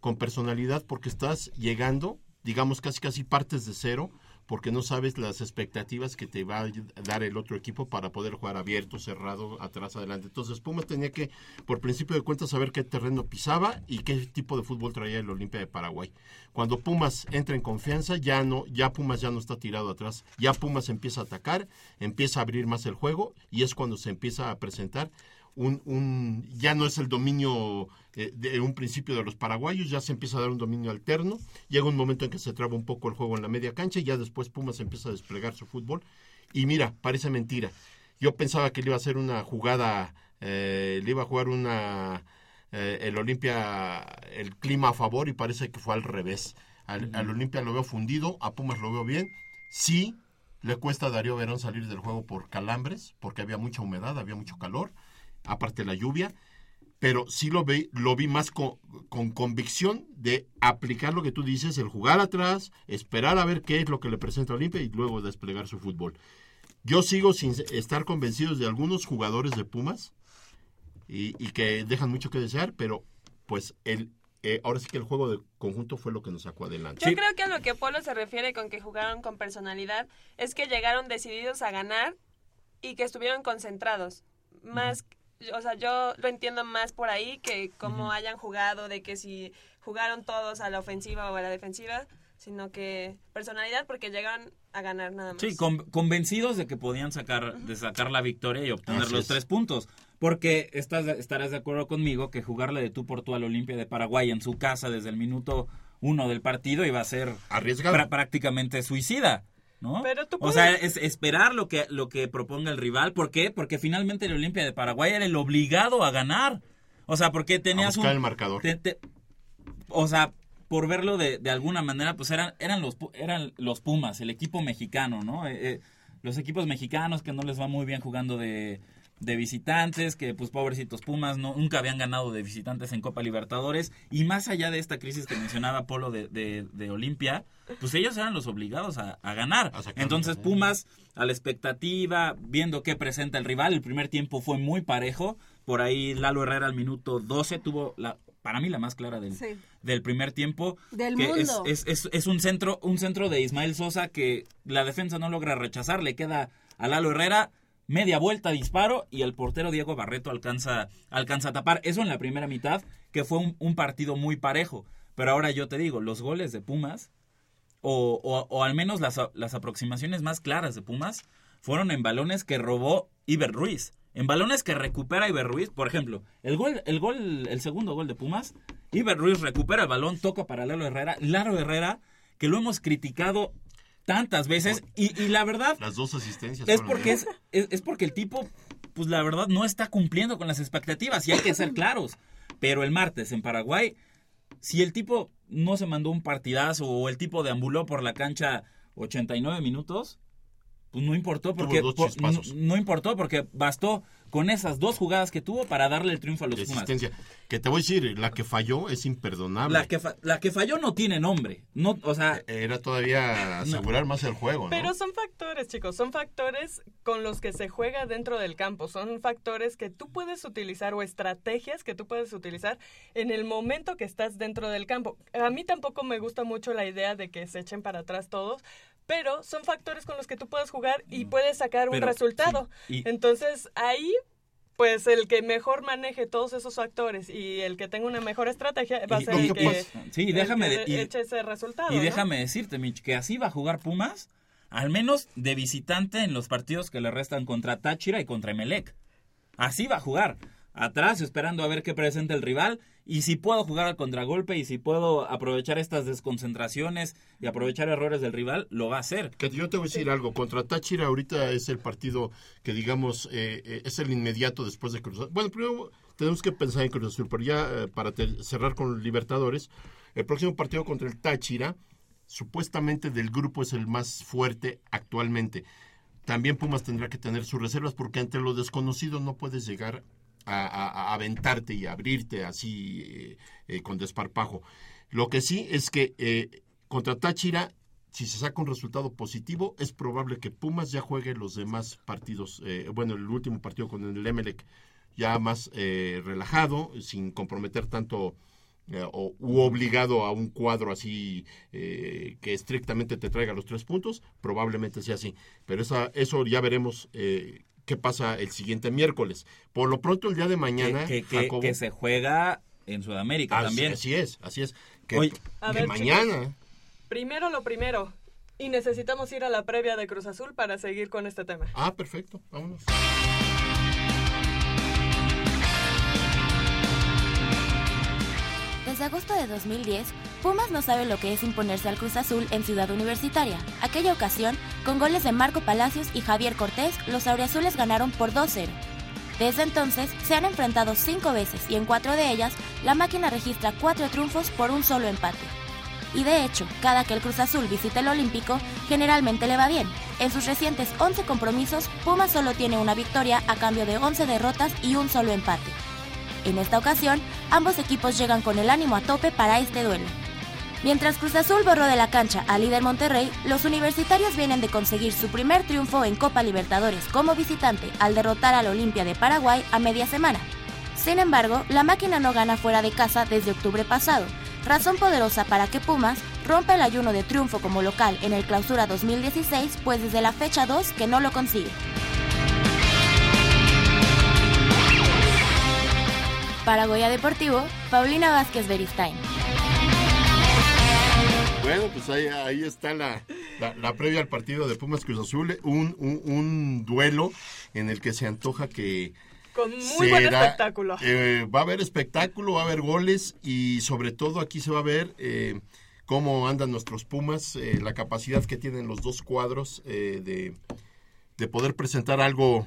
Con personalidad porque estás llegando, digamos casi casi partes de cero, porque no sabes las expectativas que te va a dar el otro equipo para poder jugar abierto, cerrado, atrás, adelante. Entonces Pumas tenía que, por principio de cuentas, saber qué terreno pisaba y qué tipo de fútbol traía el Olimpia de Paraguay. Cuando Pumas entra en confianza, ya no, ya Pumas ya no está tirado atrás, ya Pumas empieza a atacar, empieza a abrir más el juego y es cuando se empieza a presentar un, un, ya no es el dominio eh, de un principio de los paraguayos, ya se empieza a dar un dominio alterno, llega un momento en que se traba un poco el juego en la media cancha y ya después Pumas empieza a desplegar su fútbol y mira, parece mentira. Yo pensaba que le iba a hacer una jugada, eh, le iba a jugar una eh, el Olimpia el clima a favor y parece que fue al revés. Al, al Olimpia lo veo fundido, a Pumas lo veo bien. Sí, le cuesta a Darío Verón salir del juego por calambres, porque había mucha humedad, había mucho calor aparte la lluvia, pero sí lo vi, lo vi más con, convicción de aplicar lo que tú dices, el jugar atrás, esperar a ver qué es lo que le presenta Olimpia y luego desplegar su fútbol. Yo sigo sin estar convencido de algunos jugadores de Pumas y, que dejan mucho que desear, pero pues el, eh, ahora sí que el juego de conjunto fue lo que nos sacó adelante. Yo creo que a lo que Polo se refiere con que jugaron con personalidad es que llegaron decididos a ganar y que estuvieron concentrados. Más o sea, yo lo entiendo más por ahí que cómo hayan jugado, de que si jugaron todos a la ofensiva o a la defensiva, sino que personalidad porque llegan a ganar nada más. Sí, convencidos de que podían sacar, de sacar la victoria y obtener los tres puntos. Porque estás, estarás de acuerdo conmigo que jugarle de tú por tú al Olimpia de Paraguay en su casa desde el minuto uno del partido iba a ser prácticamente suicida. ¿No? O sea, es esperar lo que, lo que proponga el rival. ¿Por qué? Porque finalmente el Olimpia de Paraguay era el obligado a ganar. O sea, porque tenías un... el marcador. o sea, por verlo de, de, alguna manera, pues eran, eran, los, eran los Pumas, el equipo mexicano, ¿no? Eh, eh, los equipos mexicanos que no les va muy bien jugando de, de visitantes, que pues pobrecitos Pumas no, nunca habían ganado de visitantes en Copa Libertadores. Y más allá de esta crisis que mencionaba Polo de, de, Olimpia, pues ellos eran los obligados a, ganar. Entonces Pumas, a la expectativa, viendo qué presenta el rival, el primer tiempo fue muy parejo. Por ahí Lalo Herrera al minuto 12 tuvo la, para mí la más clara del, del primer tiempo. Del que mundo. Es, es, es, un centro, un centro de Ismael Sosa que la defensa no logra rechazar, le queda a Lalo Herrera media vuelta, disparo y el portero Diego Barreto alcanza, alcanza a tapar. Eso en la primera mitad, que fue un, partido muy parejo. Pero ahora yo te digo, los goles de Pumas, o, o, al menos las, las, aproximaciones más claras de Pumas, fueron en balones que robó Iber Ruiz. En balones que recupera Iber Ruiz, por ejemplo, el gol, el gol, el segundo gol de Pumas, Iber Ruiz recupera el balón, toca para Lalo Herrera. Laro Herrera, que lo hemos criticado tantas veces y, la verdad las dos asistencias es porque es, es, porque el tipo pues la verdad no está cumpliendo con las expectativas y hay que ser claros. Pero el martes en Paraguay si el tipo no se mandó un partidazo o el tipo deambuló por la cancha 89 minutos pues no importó porque no, importó porque bastó con esas dos jugadas que tuvo para darle el triunfo a los Pumas. Que te voy a decir, la que falló es imperdonable. La que, la que falló no tiene nombre. No, o sea, e-, Era todavía asegurar más el juego, ¿no? Pero son factores, chicos, son factores con los que se juega dentro del campo. Son factores que tú puedes utilizar o estrategias que tú puedes utilizar en el momento que estás dentro del campo. A mí tampoco me gusta mucho la idea de que se echen para atrás todos, pero son factores con los que tú puedes jugar y mm. puedes sacar un resultado. Entonces ahí pues el que mejor maneje todos esos factores y el que tenga una mejor estrategia va a ser el que, sí, déjame eche ese resultado. Y déjame decirte, Mitch, que así va a jugar Pumas, al menos de visitante en los partidos que le restan contra Táchira y contra Emelec. Así va a jugar. Atrás esperando a ver qué presenta el rival y si puedo jugar al contragolpe y si puedo aprovechar estas desconcentraciones y aprovechar errores del rival, lo va a hacer. Que yo te voy a decir algo, contra Táchira ahorita es el partido que digamos eh, eh, es el inmediato después de Cruz Azul. Bueno, primero tenemos que pensar en Cruz Azul, pero ya eh, para cerrar con Libertadores, el próximo partido contra el Táchira, supuestamente del grupo es el más fuerte actualmente. También Pumas tendrá que tener sus reservas porque ante lo desconocido no puedes llegar a, aventarte y abrirte así eh, eh, con desparpajo. Lo que sí es que eh, contra Táchira, si se saca un resultado positivo, es probable que Pumas ya juegue los demás partidos, bueno, el último partido con el Emelec ya más relajado, sin comprometer tanto o, u obligado a un cuadro así que estrictamente te traiga los tres puntos, probablemente sea así. Pero esa, eso ya veremos qué pasa el siguiente miércoles. Por lo pronto, el día de mañana. Que, que, se juega en Sudamérica también. Así es, así es. Que, mañana. primero lo primero. Y necesitamos ir a la previa de Cruz Azul para seguir con este tema. Ah, perfecto. Vámonos. Desde agosto de 2010, Pumas no sabe lo que es imponerse al Cruz Azul en Ciudad Universitaria. Aquella ocasión, con goles de Marco Palacios y Javier Cortés, los auriazules ganaron por 2-0. Desde entonces, se han enfrentado cinco veces y en cuatro de ellas, la máquina registra cuatro triunfos por un solo empate. Y de hecho, cada que el Cruz Azul visita el Olímpico, generalmente le va bien. En sus recientes 11 compromisos, Pumas solo tiene una victoria a cambio de 11 derrotas y un solo empate. En esta ocasión, ambos equipos llegan con el ánimo a tope para este duelo. Mientras Cruz Azul borró de la cancha al líder Monterrey, los universitarios vienen de conseguir su primer triunfo en Copa Libertadores como visitante al derrotar al Olimpia de Paraguay a media semana. Sin embargo, la máquina no gana fuera de casa desde octubre pasado, razón poderosa para que Pumas rompa el ayuno de triunfo como local en el Clausura 2016, pues desde la fecha 2 que no lo consigue. Para Goya Deportivo, Paulina Vázquez Beristain. Bueno, pues ahí, está la, previa al partido de Pumas Cruz Azul, un, un, duelo en el que se antoja que... Con muy buen espectáculo. Eh, va a haber espectáculo, va a haber goles y sobre todo aquí se va a ver eh, cómo andan nuestros Pumas, eh, la capacidad que tienen los dos cuadros de, de poder presentar algo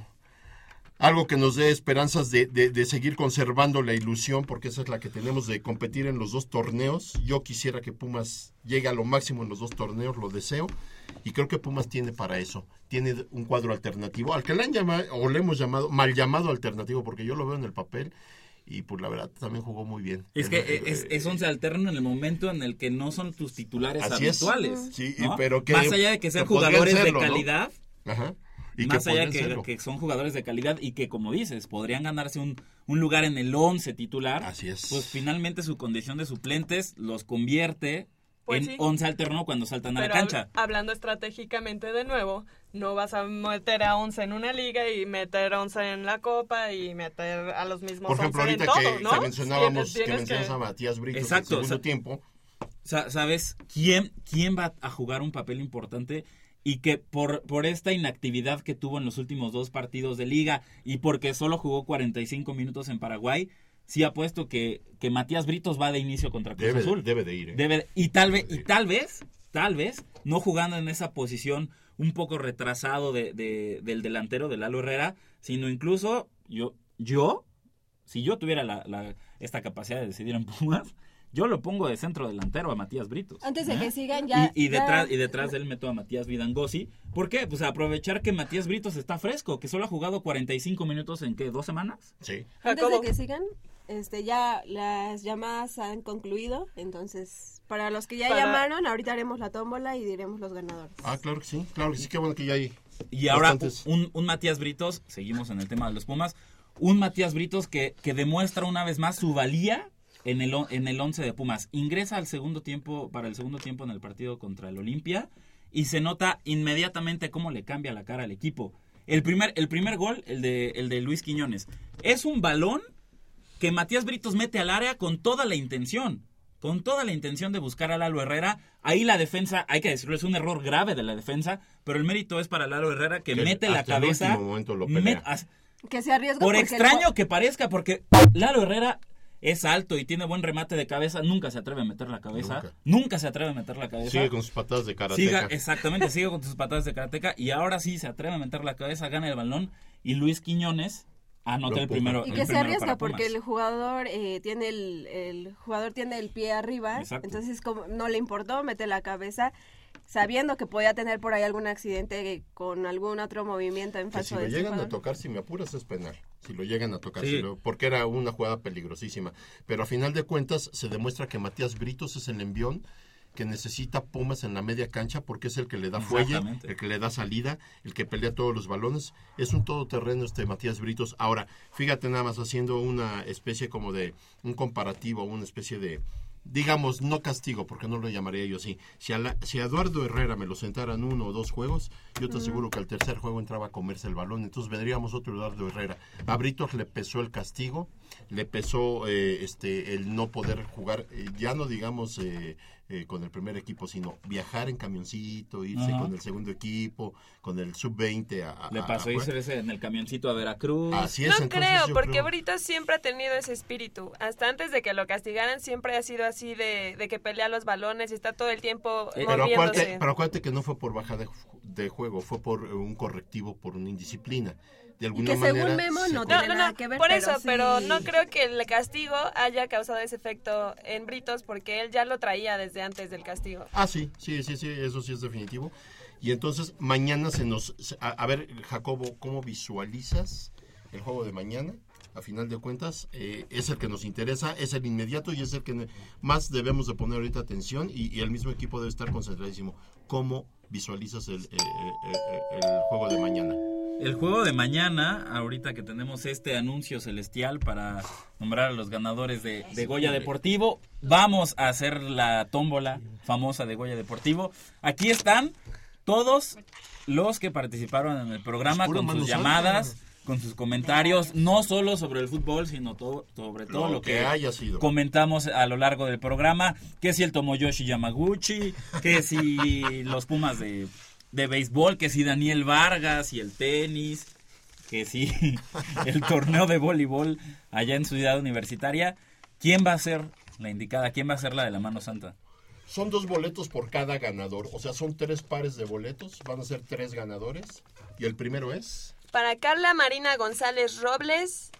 algo que nos dé esperanzas de, de, seguir conservando la ilusión, porque esa es la que tenemos de competir en los dos torneos. Yo quisiera que Pumas llegue a lo máximo en los dos torneos, lo deseo, y creo que Pumas tiene para eso. Tiene un cuadro alternativo, al que le han llamado, o le hemos llamado, mal llamado alternativo, porque yo lo veo en el papel. Y pues la verdad también jugó muy bien. Es que es, es once alterno en el momento en el que no son tus titulares habituales. Sí, pero que, Más allá de que sean jugadores de calidad, Ajá más allá que, que son jugadores de calidad y que, como dices, podrían ganarse un, un lugar en el 11 titular. Así es. Pues finalmente su condición de suplentes los convierte pues en 11 alterno cuando saltan a la cancha. hablando estratégicamente de nuevo, no vas a meter a 11 en una liga y meter 11 en la copa y meter a los mismos Por ejemplo, ahorita que, ¿no? mencionábamos, que mencionas a Matías Brito Exacto, en segundo tiempo. ¿Sabes quién, quién va a jugar un papel importante? Y que por, por esta inactividad que tuvo en los últimos dos partidos de liga y porque solo jugó 45 minutos en Paraguay, sí apuesto que, que Matías Britos va de inicio contra Cruz Azul. Debe de ir. ¿eh? Debe, y tal vez, y tal vez, tal vez, no jugando en esa posición un poco retrasado de, del delantero de Lalo Herrera, sino incluso yo, yo, si yo tuviera la, la, esta capacidad de decidir en Pumas, yo lo pongo de centro delantero a Matías Britos. Antes de que sigan ya. Y, detrás, y detrás de él meto a Matías Vidangosi. ¿Por qué? Pues aprovechar que Matías Britos está fresco, que solo ha jugado 45 minutos en qué, dos semanas. Sí. Antes de que sigan, este, ya las llamadas han concluido, entonces para los que ya llamaron, ahorita haremos la tómbola y diremos los ganadores. Ah, claro que sí, claro que sí, qué bueno que ya hay. Y ahora un, un Matías Britos, seguimos en el tema de los Pumas, un Matías Britos que, que demuestra una vez más su valía en el, en el 11 de Pumas. Ingresa al segundo tiempo, para el segundo tiempo en el partido contra el Olimpia y se nota inmediatamente cómo le cambia la cara al equipo. El primer, el primer gol, el de, el de Luis Quiñones, es un balón que Matías Britos mete al área con toda la intención. Con toda la intención de buscar a Lalo Herrera. Ahí la defensa, hay que decirlo, es un error grave de la defensa, pero el mérito es para Lalo Herrera que mete la cabeza. momento lo Que se arriesga. Por extraño el- que parezca, porque Lalo Herrera es alto y tiene buen remate de cabeza, nunca se atreve a meter la cabeza. Nunca. Nunca, se atreve a meter la cabeza. Sigue con sus patadas de karateca. Siga, exactamente, sigue con sus patadas de karateca y ahora sí se atreve a meter la cabeza, gana el balón y Luis Quiñones anota el primero. Y que se arriesga porque el jugador eh, tiene el, el jugador tiene el pie arriba, Exacto. entonces como no le importó, mete la cabeza sabiendo que podía tener por ahí algún accidente con algún otro movimiento en Que si falso lo de llegan a tocar, si me apuras, es penal. Si lo llegan a tocar, Sí. si lo- porque era una jugada peligrosísima. Pero a final de cuentas, se demuestra que Matías Britos es el envión que necesita Pumas en la media cancha porque es el que le da fuelle, el que le da salida, el que pelea todos los balones. Es un todoterreno este Matías Britos. Ahora, fíjate nada más haciendo una especie como de un comparativo, una especie de digamos, no castigo, porque no lo llamaría yo así. Si a, la- si a Eduardo Herrera me lo sentaran uno o dos juegos, yo te aseguro que al tercer juego entraba a comerse el balón. Entonces vendríamos otro Eduardo Herrera. A Britos le pesó el castigo, le pesó eh, este el no poder jugar, eh, ya no digamos eh, eh, con el primer equipo, sino viajar en camioncito, irse Ajá. con el segundo equipo, con el sub-20 a, a- Le a- pasó a- irse en el camioncito a Veracruz. Así es, No entonces creo, porque creo- Brito siempre ha tenido ese espíritu. Hasta antes de que lo castigaran, siempre ha sido así de, de que pelea los balones y está todo el tiempo Eh, Pero acuérdate, pero acuérdate que no fue por baja de, de juego, fue por un correctivo, por una indisciplina. De alguna que según manera, Memo se no tiene No, nada no, que ver, por pero eso, sí- pero no creo que el castigo haya causado ese efecto en Britos porque él ya lo traía desde antes del castigo. Ah, sí, sí, sí, sí, eso sí es definitivo. Y entonces mañana se nos... A, a ver, Jacobo, ¿cómo visualizas el juego de mañana? A final de cuentas, eh, es el que nos interesa, es el inmediato y es el que más debemos de poner ahorita atención y, y el mismo equipo debe estar concentradísimo. ¿Cómo visualizas el, eh, eh, eh, el juego de mañana? El juego de mañana, ahorita que tenemos este anuncio celestial para nombrar a los ganadores de, de Goya Deportivo, vamos a hacer la tómbola famosa de Goya Deportivo. Aquí están todos los que participaron en el programa con sus llamadas, con sus comentarios, no solo sobre el fútbol, sino todo, sobre todo Lo lo, que haya sido. comentamos a lo largo del programa, que si el Tomoyoshi Yamaguchi, que si los Pumas de, de béisbol, que si Daniel Vargas y el tenis, que si el torneo de voleibol allá en Ciudad Universitaria. ¿Quién va a ser la indicada? ¿Quién va a ser la de la mano santa? Son dos boletos por cada ganador, o sea, son tres pares de boletos, van a ser tres ganadores. Y el primero es... Para Carla Marina González Robles,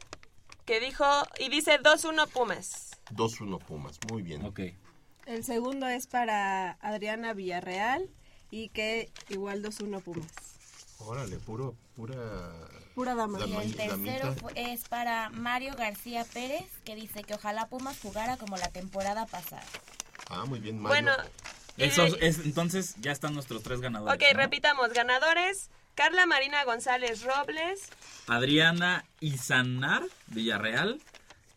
que dijo y dice 2-1 Pumas. 2-1 Pumas, muy bien. Ok. El segundo es para Adriana Villarreal y que igual 2-1 Pumas. Órale, puro, pura... Pura dama. Y el tercero es para Mario García Pérez, que dice que ojalá Pumas jugara como la temporada pasada. Ah, muy bien, Mario. Bueno, Eso es, entonces ya están nuestros tres ganadores. ok, ¿no? repitamos, ganadores. Carla Marina González Robles, Adriana Izanar Villarreal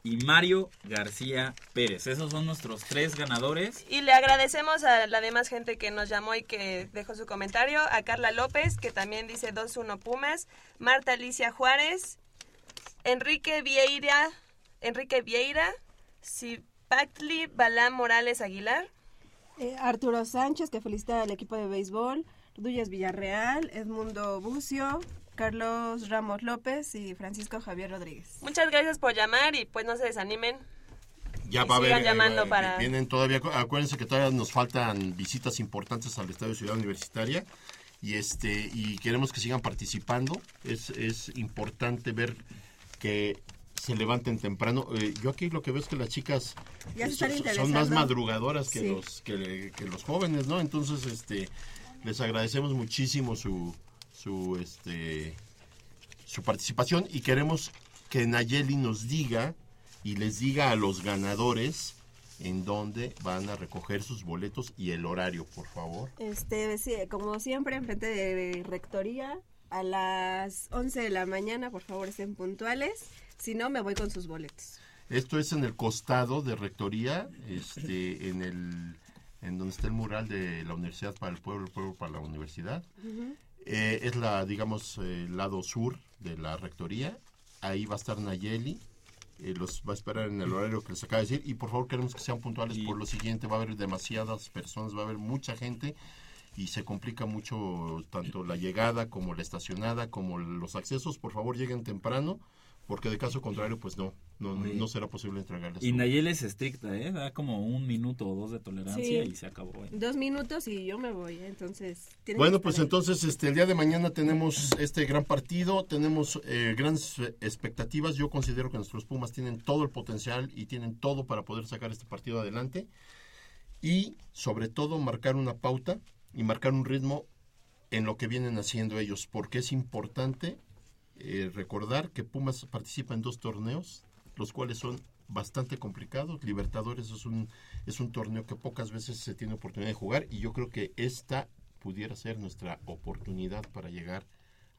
y Mario García Pérez. Esos son nuestros tres ganadores. Y le agradecemos a la demás gente que nos llamó y que dejó su comentario. A Carla López, que también dice 2-1 Pumas. Marta Alicia Juárez. Enrique Vieira. Enrique Vieira. Zipactli Balán Morales Aguilar. Eh, Arturo Sánchez, que felicita al equipo de béisbol. Duyes Villarreal, Edmundo Bucio, Carlos Ramos López y Francisco Javier Rodríguez. Muchas gracias por llamar y pues no se desanimen. Ya Y va a haber, sigan eh, llamando eh, para- vienen todavía, acuérdense que todavía nos faltan visitas importantes al Estadio Ciudad Universitaria y este y queremos que sigan participando. Es, es importante ver que se levanten temprano. Eh, yo aquí lo que veo es que las chicas Ya se están son, más madrugadoras que Sí. los que, que los jóvenes, ¿no? Entonces, este les agradecemos muchísimo su su este su participación y queremos que Nayeli nos diga y les diga a los ganadores en dónde van a recoger sus boletos y el horario, por favor. Este, sí, como siempre, enfrente de Rectoría, a las 11 de la mañana, por favor, estén puntuales. Si no, me voy con sus boletos. Esto es en el costado de Rectoría, este, en el en donde está el mural de la Universidad para el Pueblo, el Pueblo para la Universidad. Eh, es la, digamos, el lado sur de la rectoría. Ahí va a estar Nayeli. eh, los va a esperar en el horario que les acaba de decir. Y por favor, queremos que sean puntuales por lo siguiente. Va a haber demasiadas personas, va a haber mucha gente. y se complica mucho tanto la llegada como la estacionada como los accesos. Por favor, lleguen temprano porque de caso contrario, pues no, no, no será posible entregarles. Y Nayel es estricta, ¿eh? Da como un minuto o dos de tolerancia y se acabó. ¿eh? Dos minutos y yo me voy, ¿eh? entonces... Bueno, pues entonces este, el día de mañana tenemos este gran partido, tenemos eh, grandes expectativas. Yo considero que nuestros Pumas tienen todo el potencial y tienen todo para poder sacar este partido adelante. Y sobre todo marcar una pauta y marcar un ritmo en lo que vienen haciendo ellos, porque es importante eh, recordar que Pumas participa en dos torneos, los cuales son bastante complicados. Libertadores es un, es un torneo que pocas veces se tiene oportunidad de jugar y yo creo que esta pudiera ser nuestra oportunidad para llegar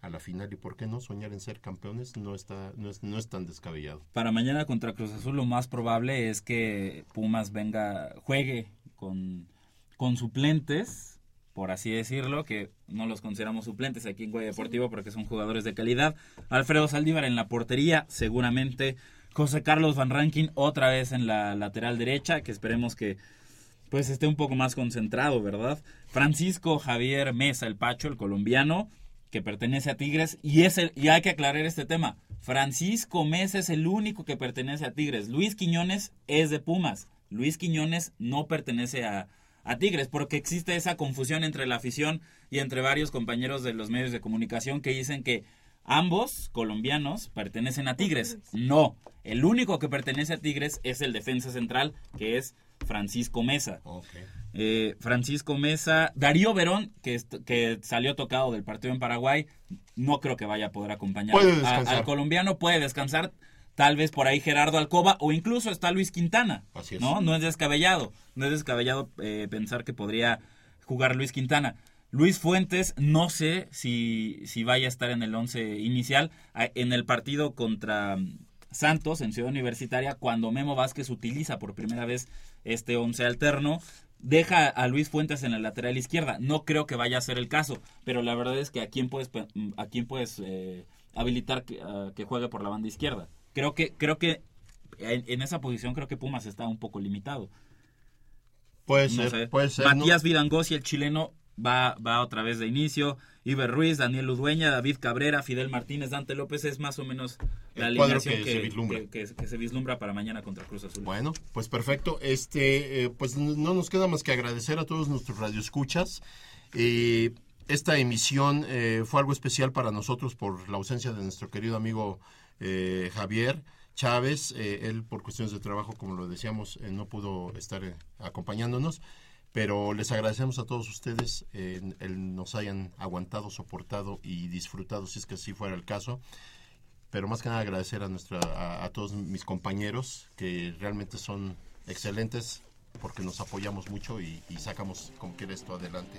a la final y por qué no soñar en ser campeones no está no es, no es tan descabellado. Para mañana contra Cruz Azul lo más probable es que Pumas venga juegue con con suplentes por así decirlo, que no los consideramos suplentes aquí en Guaya Deportivo porque son jugadores de calidad. Alfredo Saldívar en la portería, seguramente. José Carlos Van Rankin otra vez en la lateral derecha, que esperemos que pues esté un poco más concentrado, ¿verdad? Francisco Javier Mesa, el Pacho, el colombiano, que pertenece a Tigres, y es el, y hay que aclarar este tema. Francisco Mesa es el único que pertenece a Tigres. Luis Quiñones es de Pumas. Luis Quiñones no pertenece a, a Tigres, porque existe esa confusión entre la afición y entre varios compañeros de los medios de comunicación que dicen que ambos colombianos pertenecen a Tigres. No, el único que pertenece a Tigres es el defensa central, que es Francisco Mesa. Eh, Francisco Mesa, Darío Verón, que, que salió tocado del partido en Paraguay, no creo que vaya a poder acompañar al colombiano, puede descansar tal vez por ahí Gerardo Alcoba o incluso está Luis Quintana. ¿No? No es descabellado. No es descabellado eh, pensar que podría jugar Luis Quintana. Luis Fuentes, no sé si, si vaya a estar en el once inicial. En el partido contra mm, Santos en Ciudad Universitaria, cuando Memo Vázquez utiliza por primera vez este once alterno, deja a Luis Fuentes en la lateral izquierda. No creo que vaya a ser el caso, pero la verdad es que a quién puedes, a quién puedes eh, habilitar que, que juegue por la banda izquierda creo que creo que en, esa posición creo que Pumas está un poco limitado. Puede ser, puede ser. Matías Vidangosi, el chileno, va, va otra vez de inicio. Iber Ruiz, Daniel Udueña, David Cabrera, Fidel Martínez, Dante López es más o menos la alineación que, se vislumbra. Que, se vislumbra para mañana contra Cruz Azul. Bueno, pues perfecto. Este, eh, pues no nos queda más que agradecer a todos nuestros radioescuchas. Eh, esta emisión eh, fue algo especial para nosotros por la ausencia de nuestro querido amigo eh, Javier Chávez. Eh, él por cuestiones de trabajo, como lo decíamos, no pudo estar acompañándonos. Pero les agradecemos a todos ustedes el nos hayan aguantado, soportado y disfrutado, si es que así fuera el caso. Pero más que nada agradecer a, nuestra, a todos mis compañeros que realmente son excelentes porque nos apoyamos mucho y, sacamos como quiera esto adelante.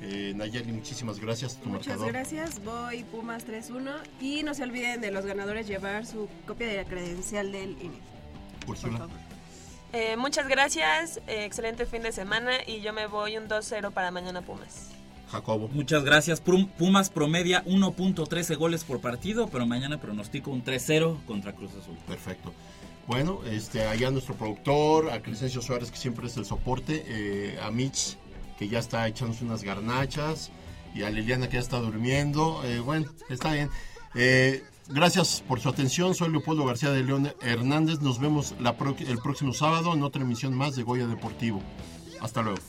Eh, Nayeli, muchísimas gracias. Muchas gracias. Voy Pumas 3-1. Y no se olviden de los ganadores llevar su copia de la credencial del INE. Úrsula. Eh, muchas gracias. Eh, excelente fin de semana. Y yo me voy un 2-0 para mañana Pumas. Jacobo. Muchas gracias. Pumas promedia 1.13 goles por partido, pero mañana pronostico un 3-0 contra Cruz Azul. Perfecto. Bueno, este, allá nuestro productor, a Crescencio Suárez, que siempre es el soporte, eh, a Mitch, que ya está echándose unas garnachas, y a Liliana, que ya está durmiendo. Eh, bueno, está bien. Eh, Gracias por su atención. Soy Leopoldo García de León Hernández. Nos vemos el próximo sábado en otra emisión más de Goya Deportivo. Hasta luego.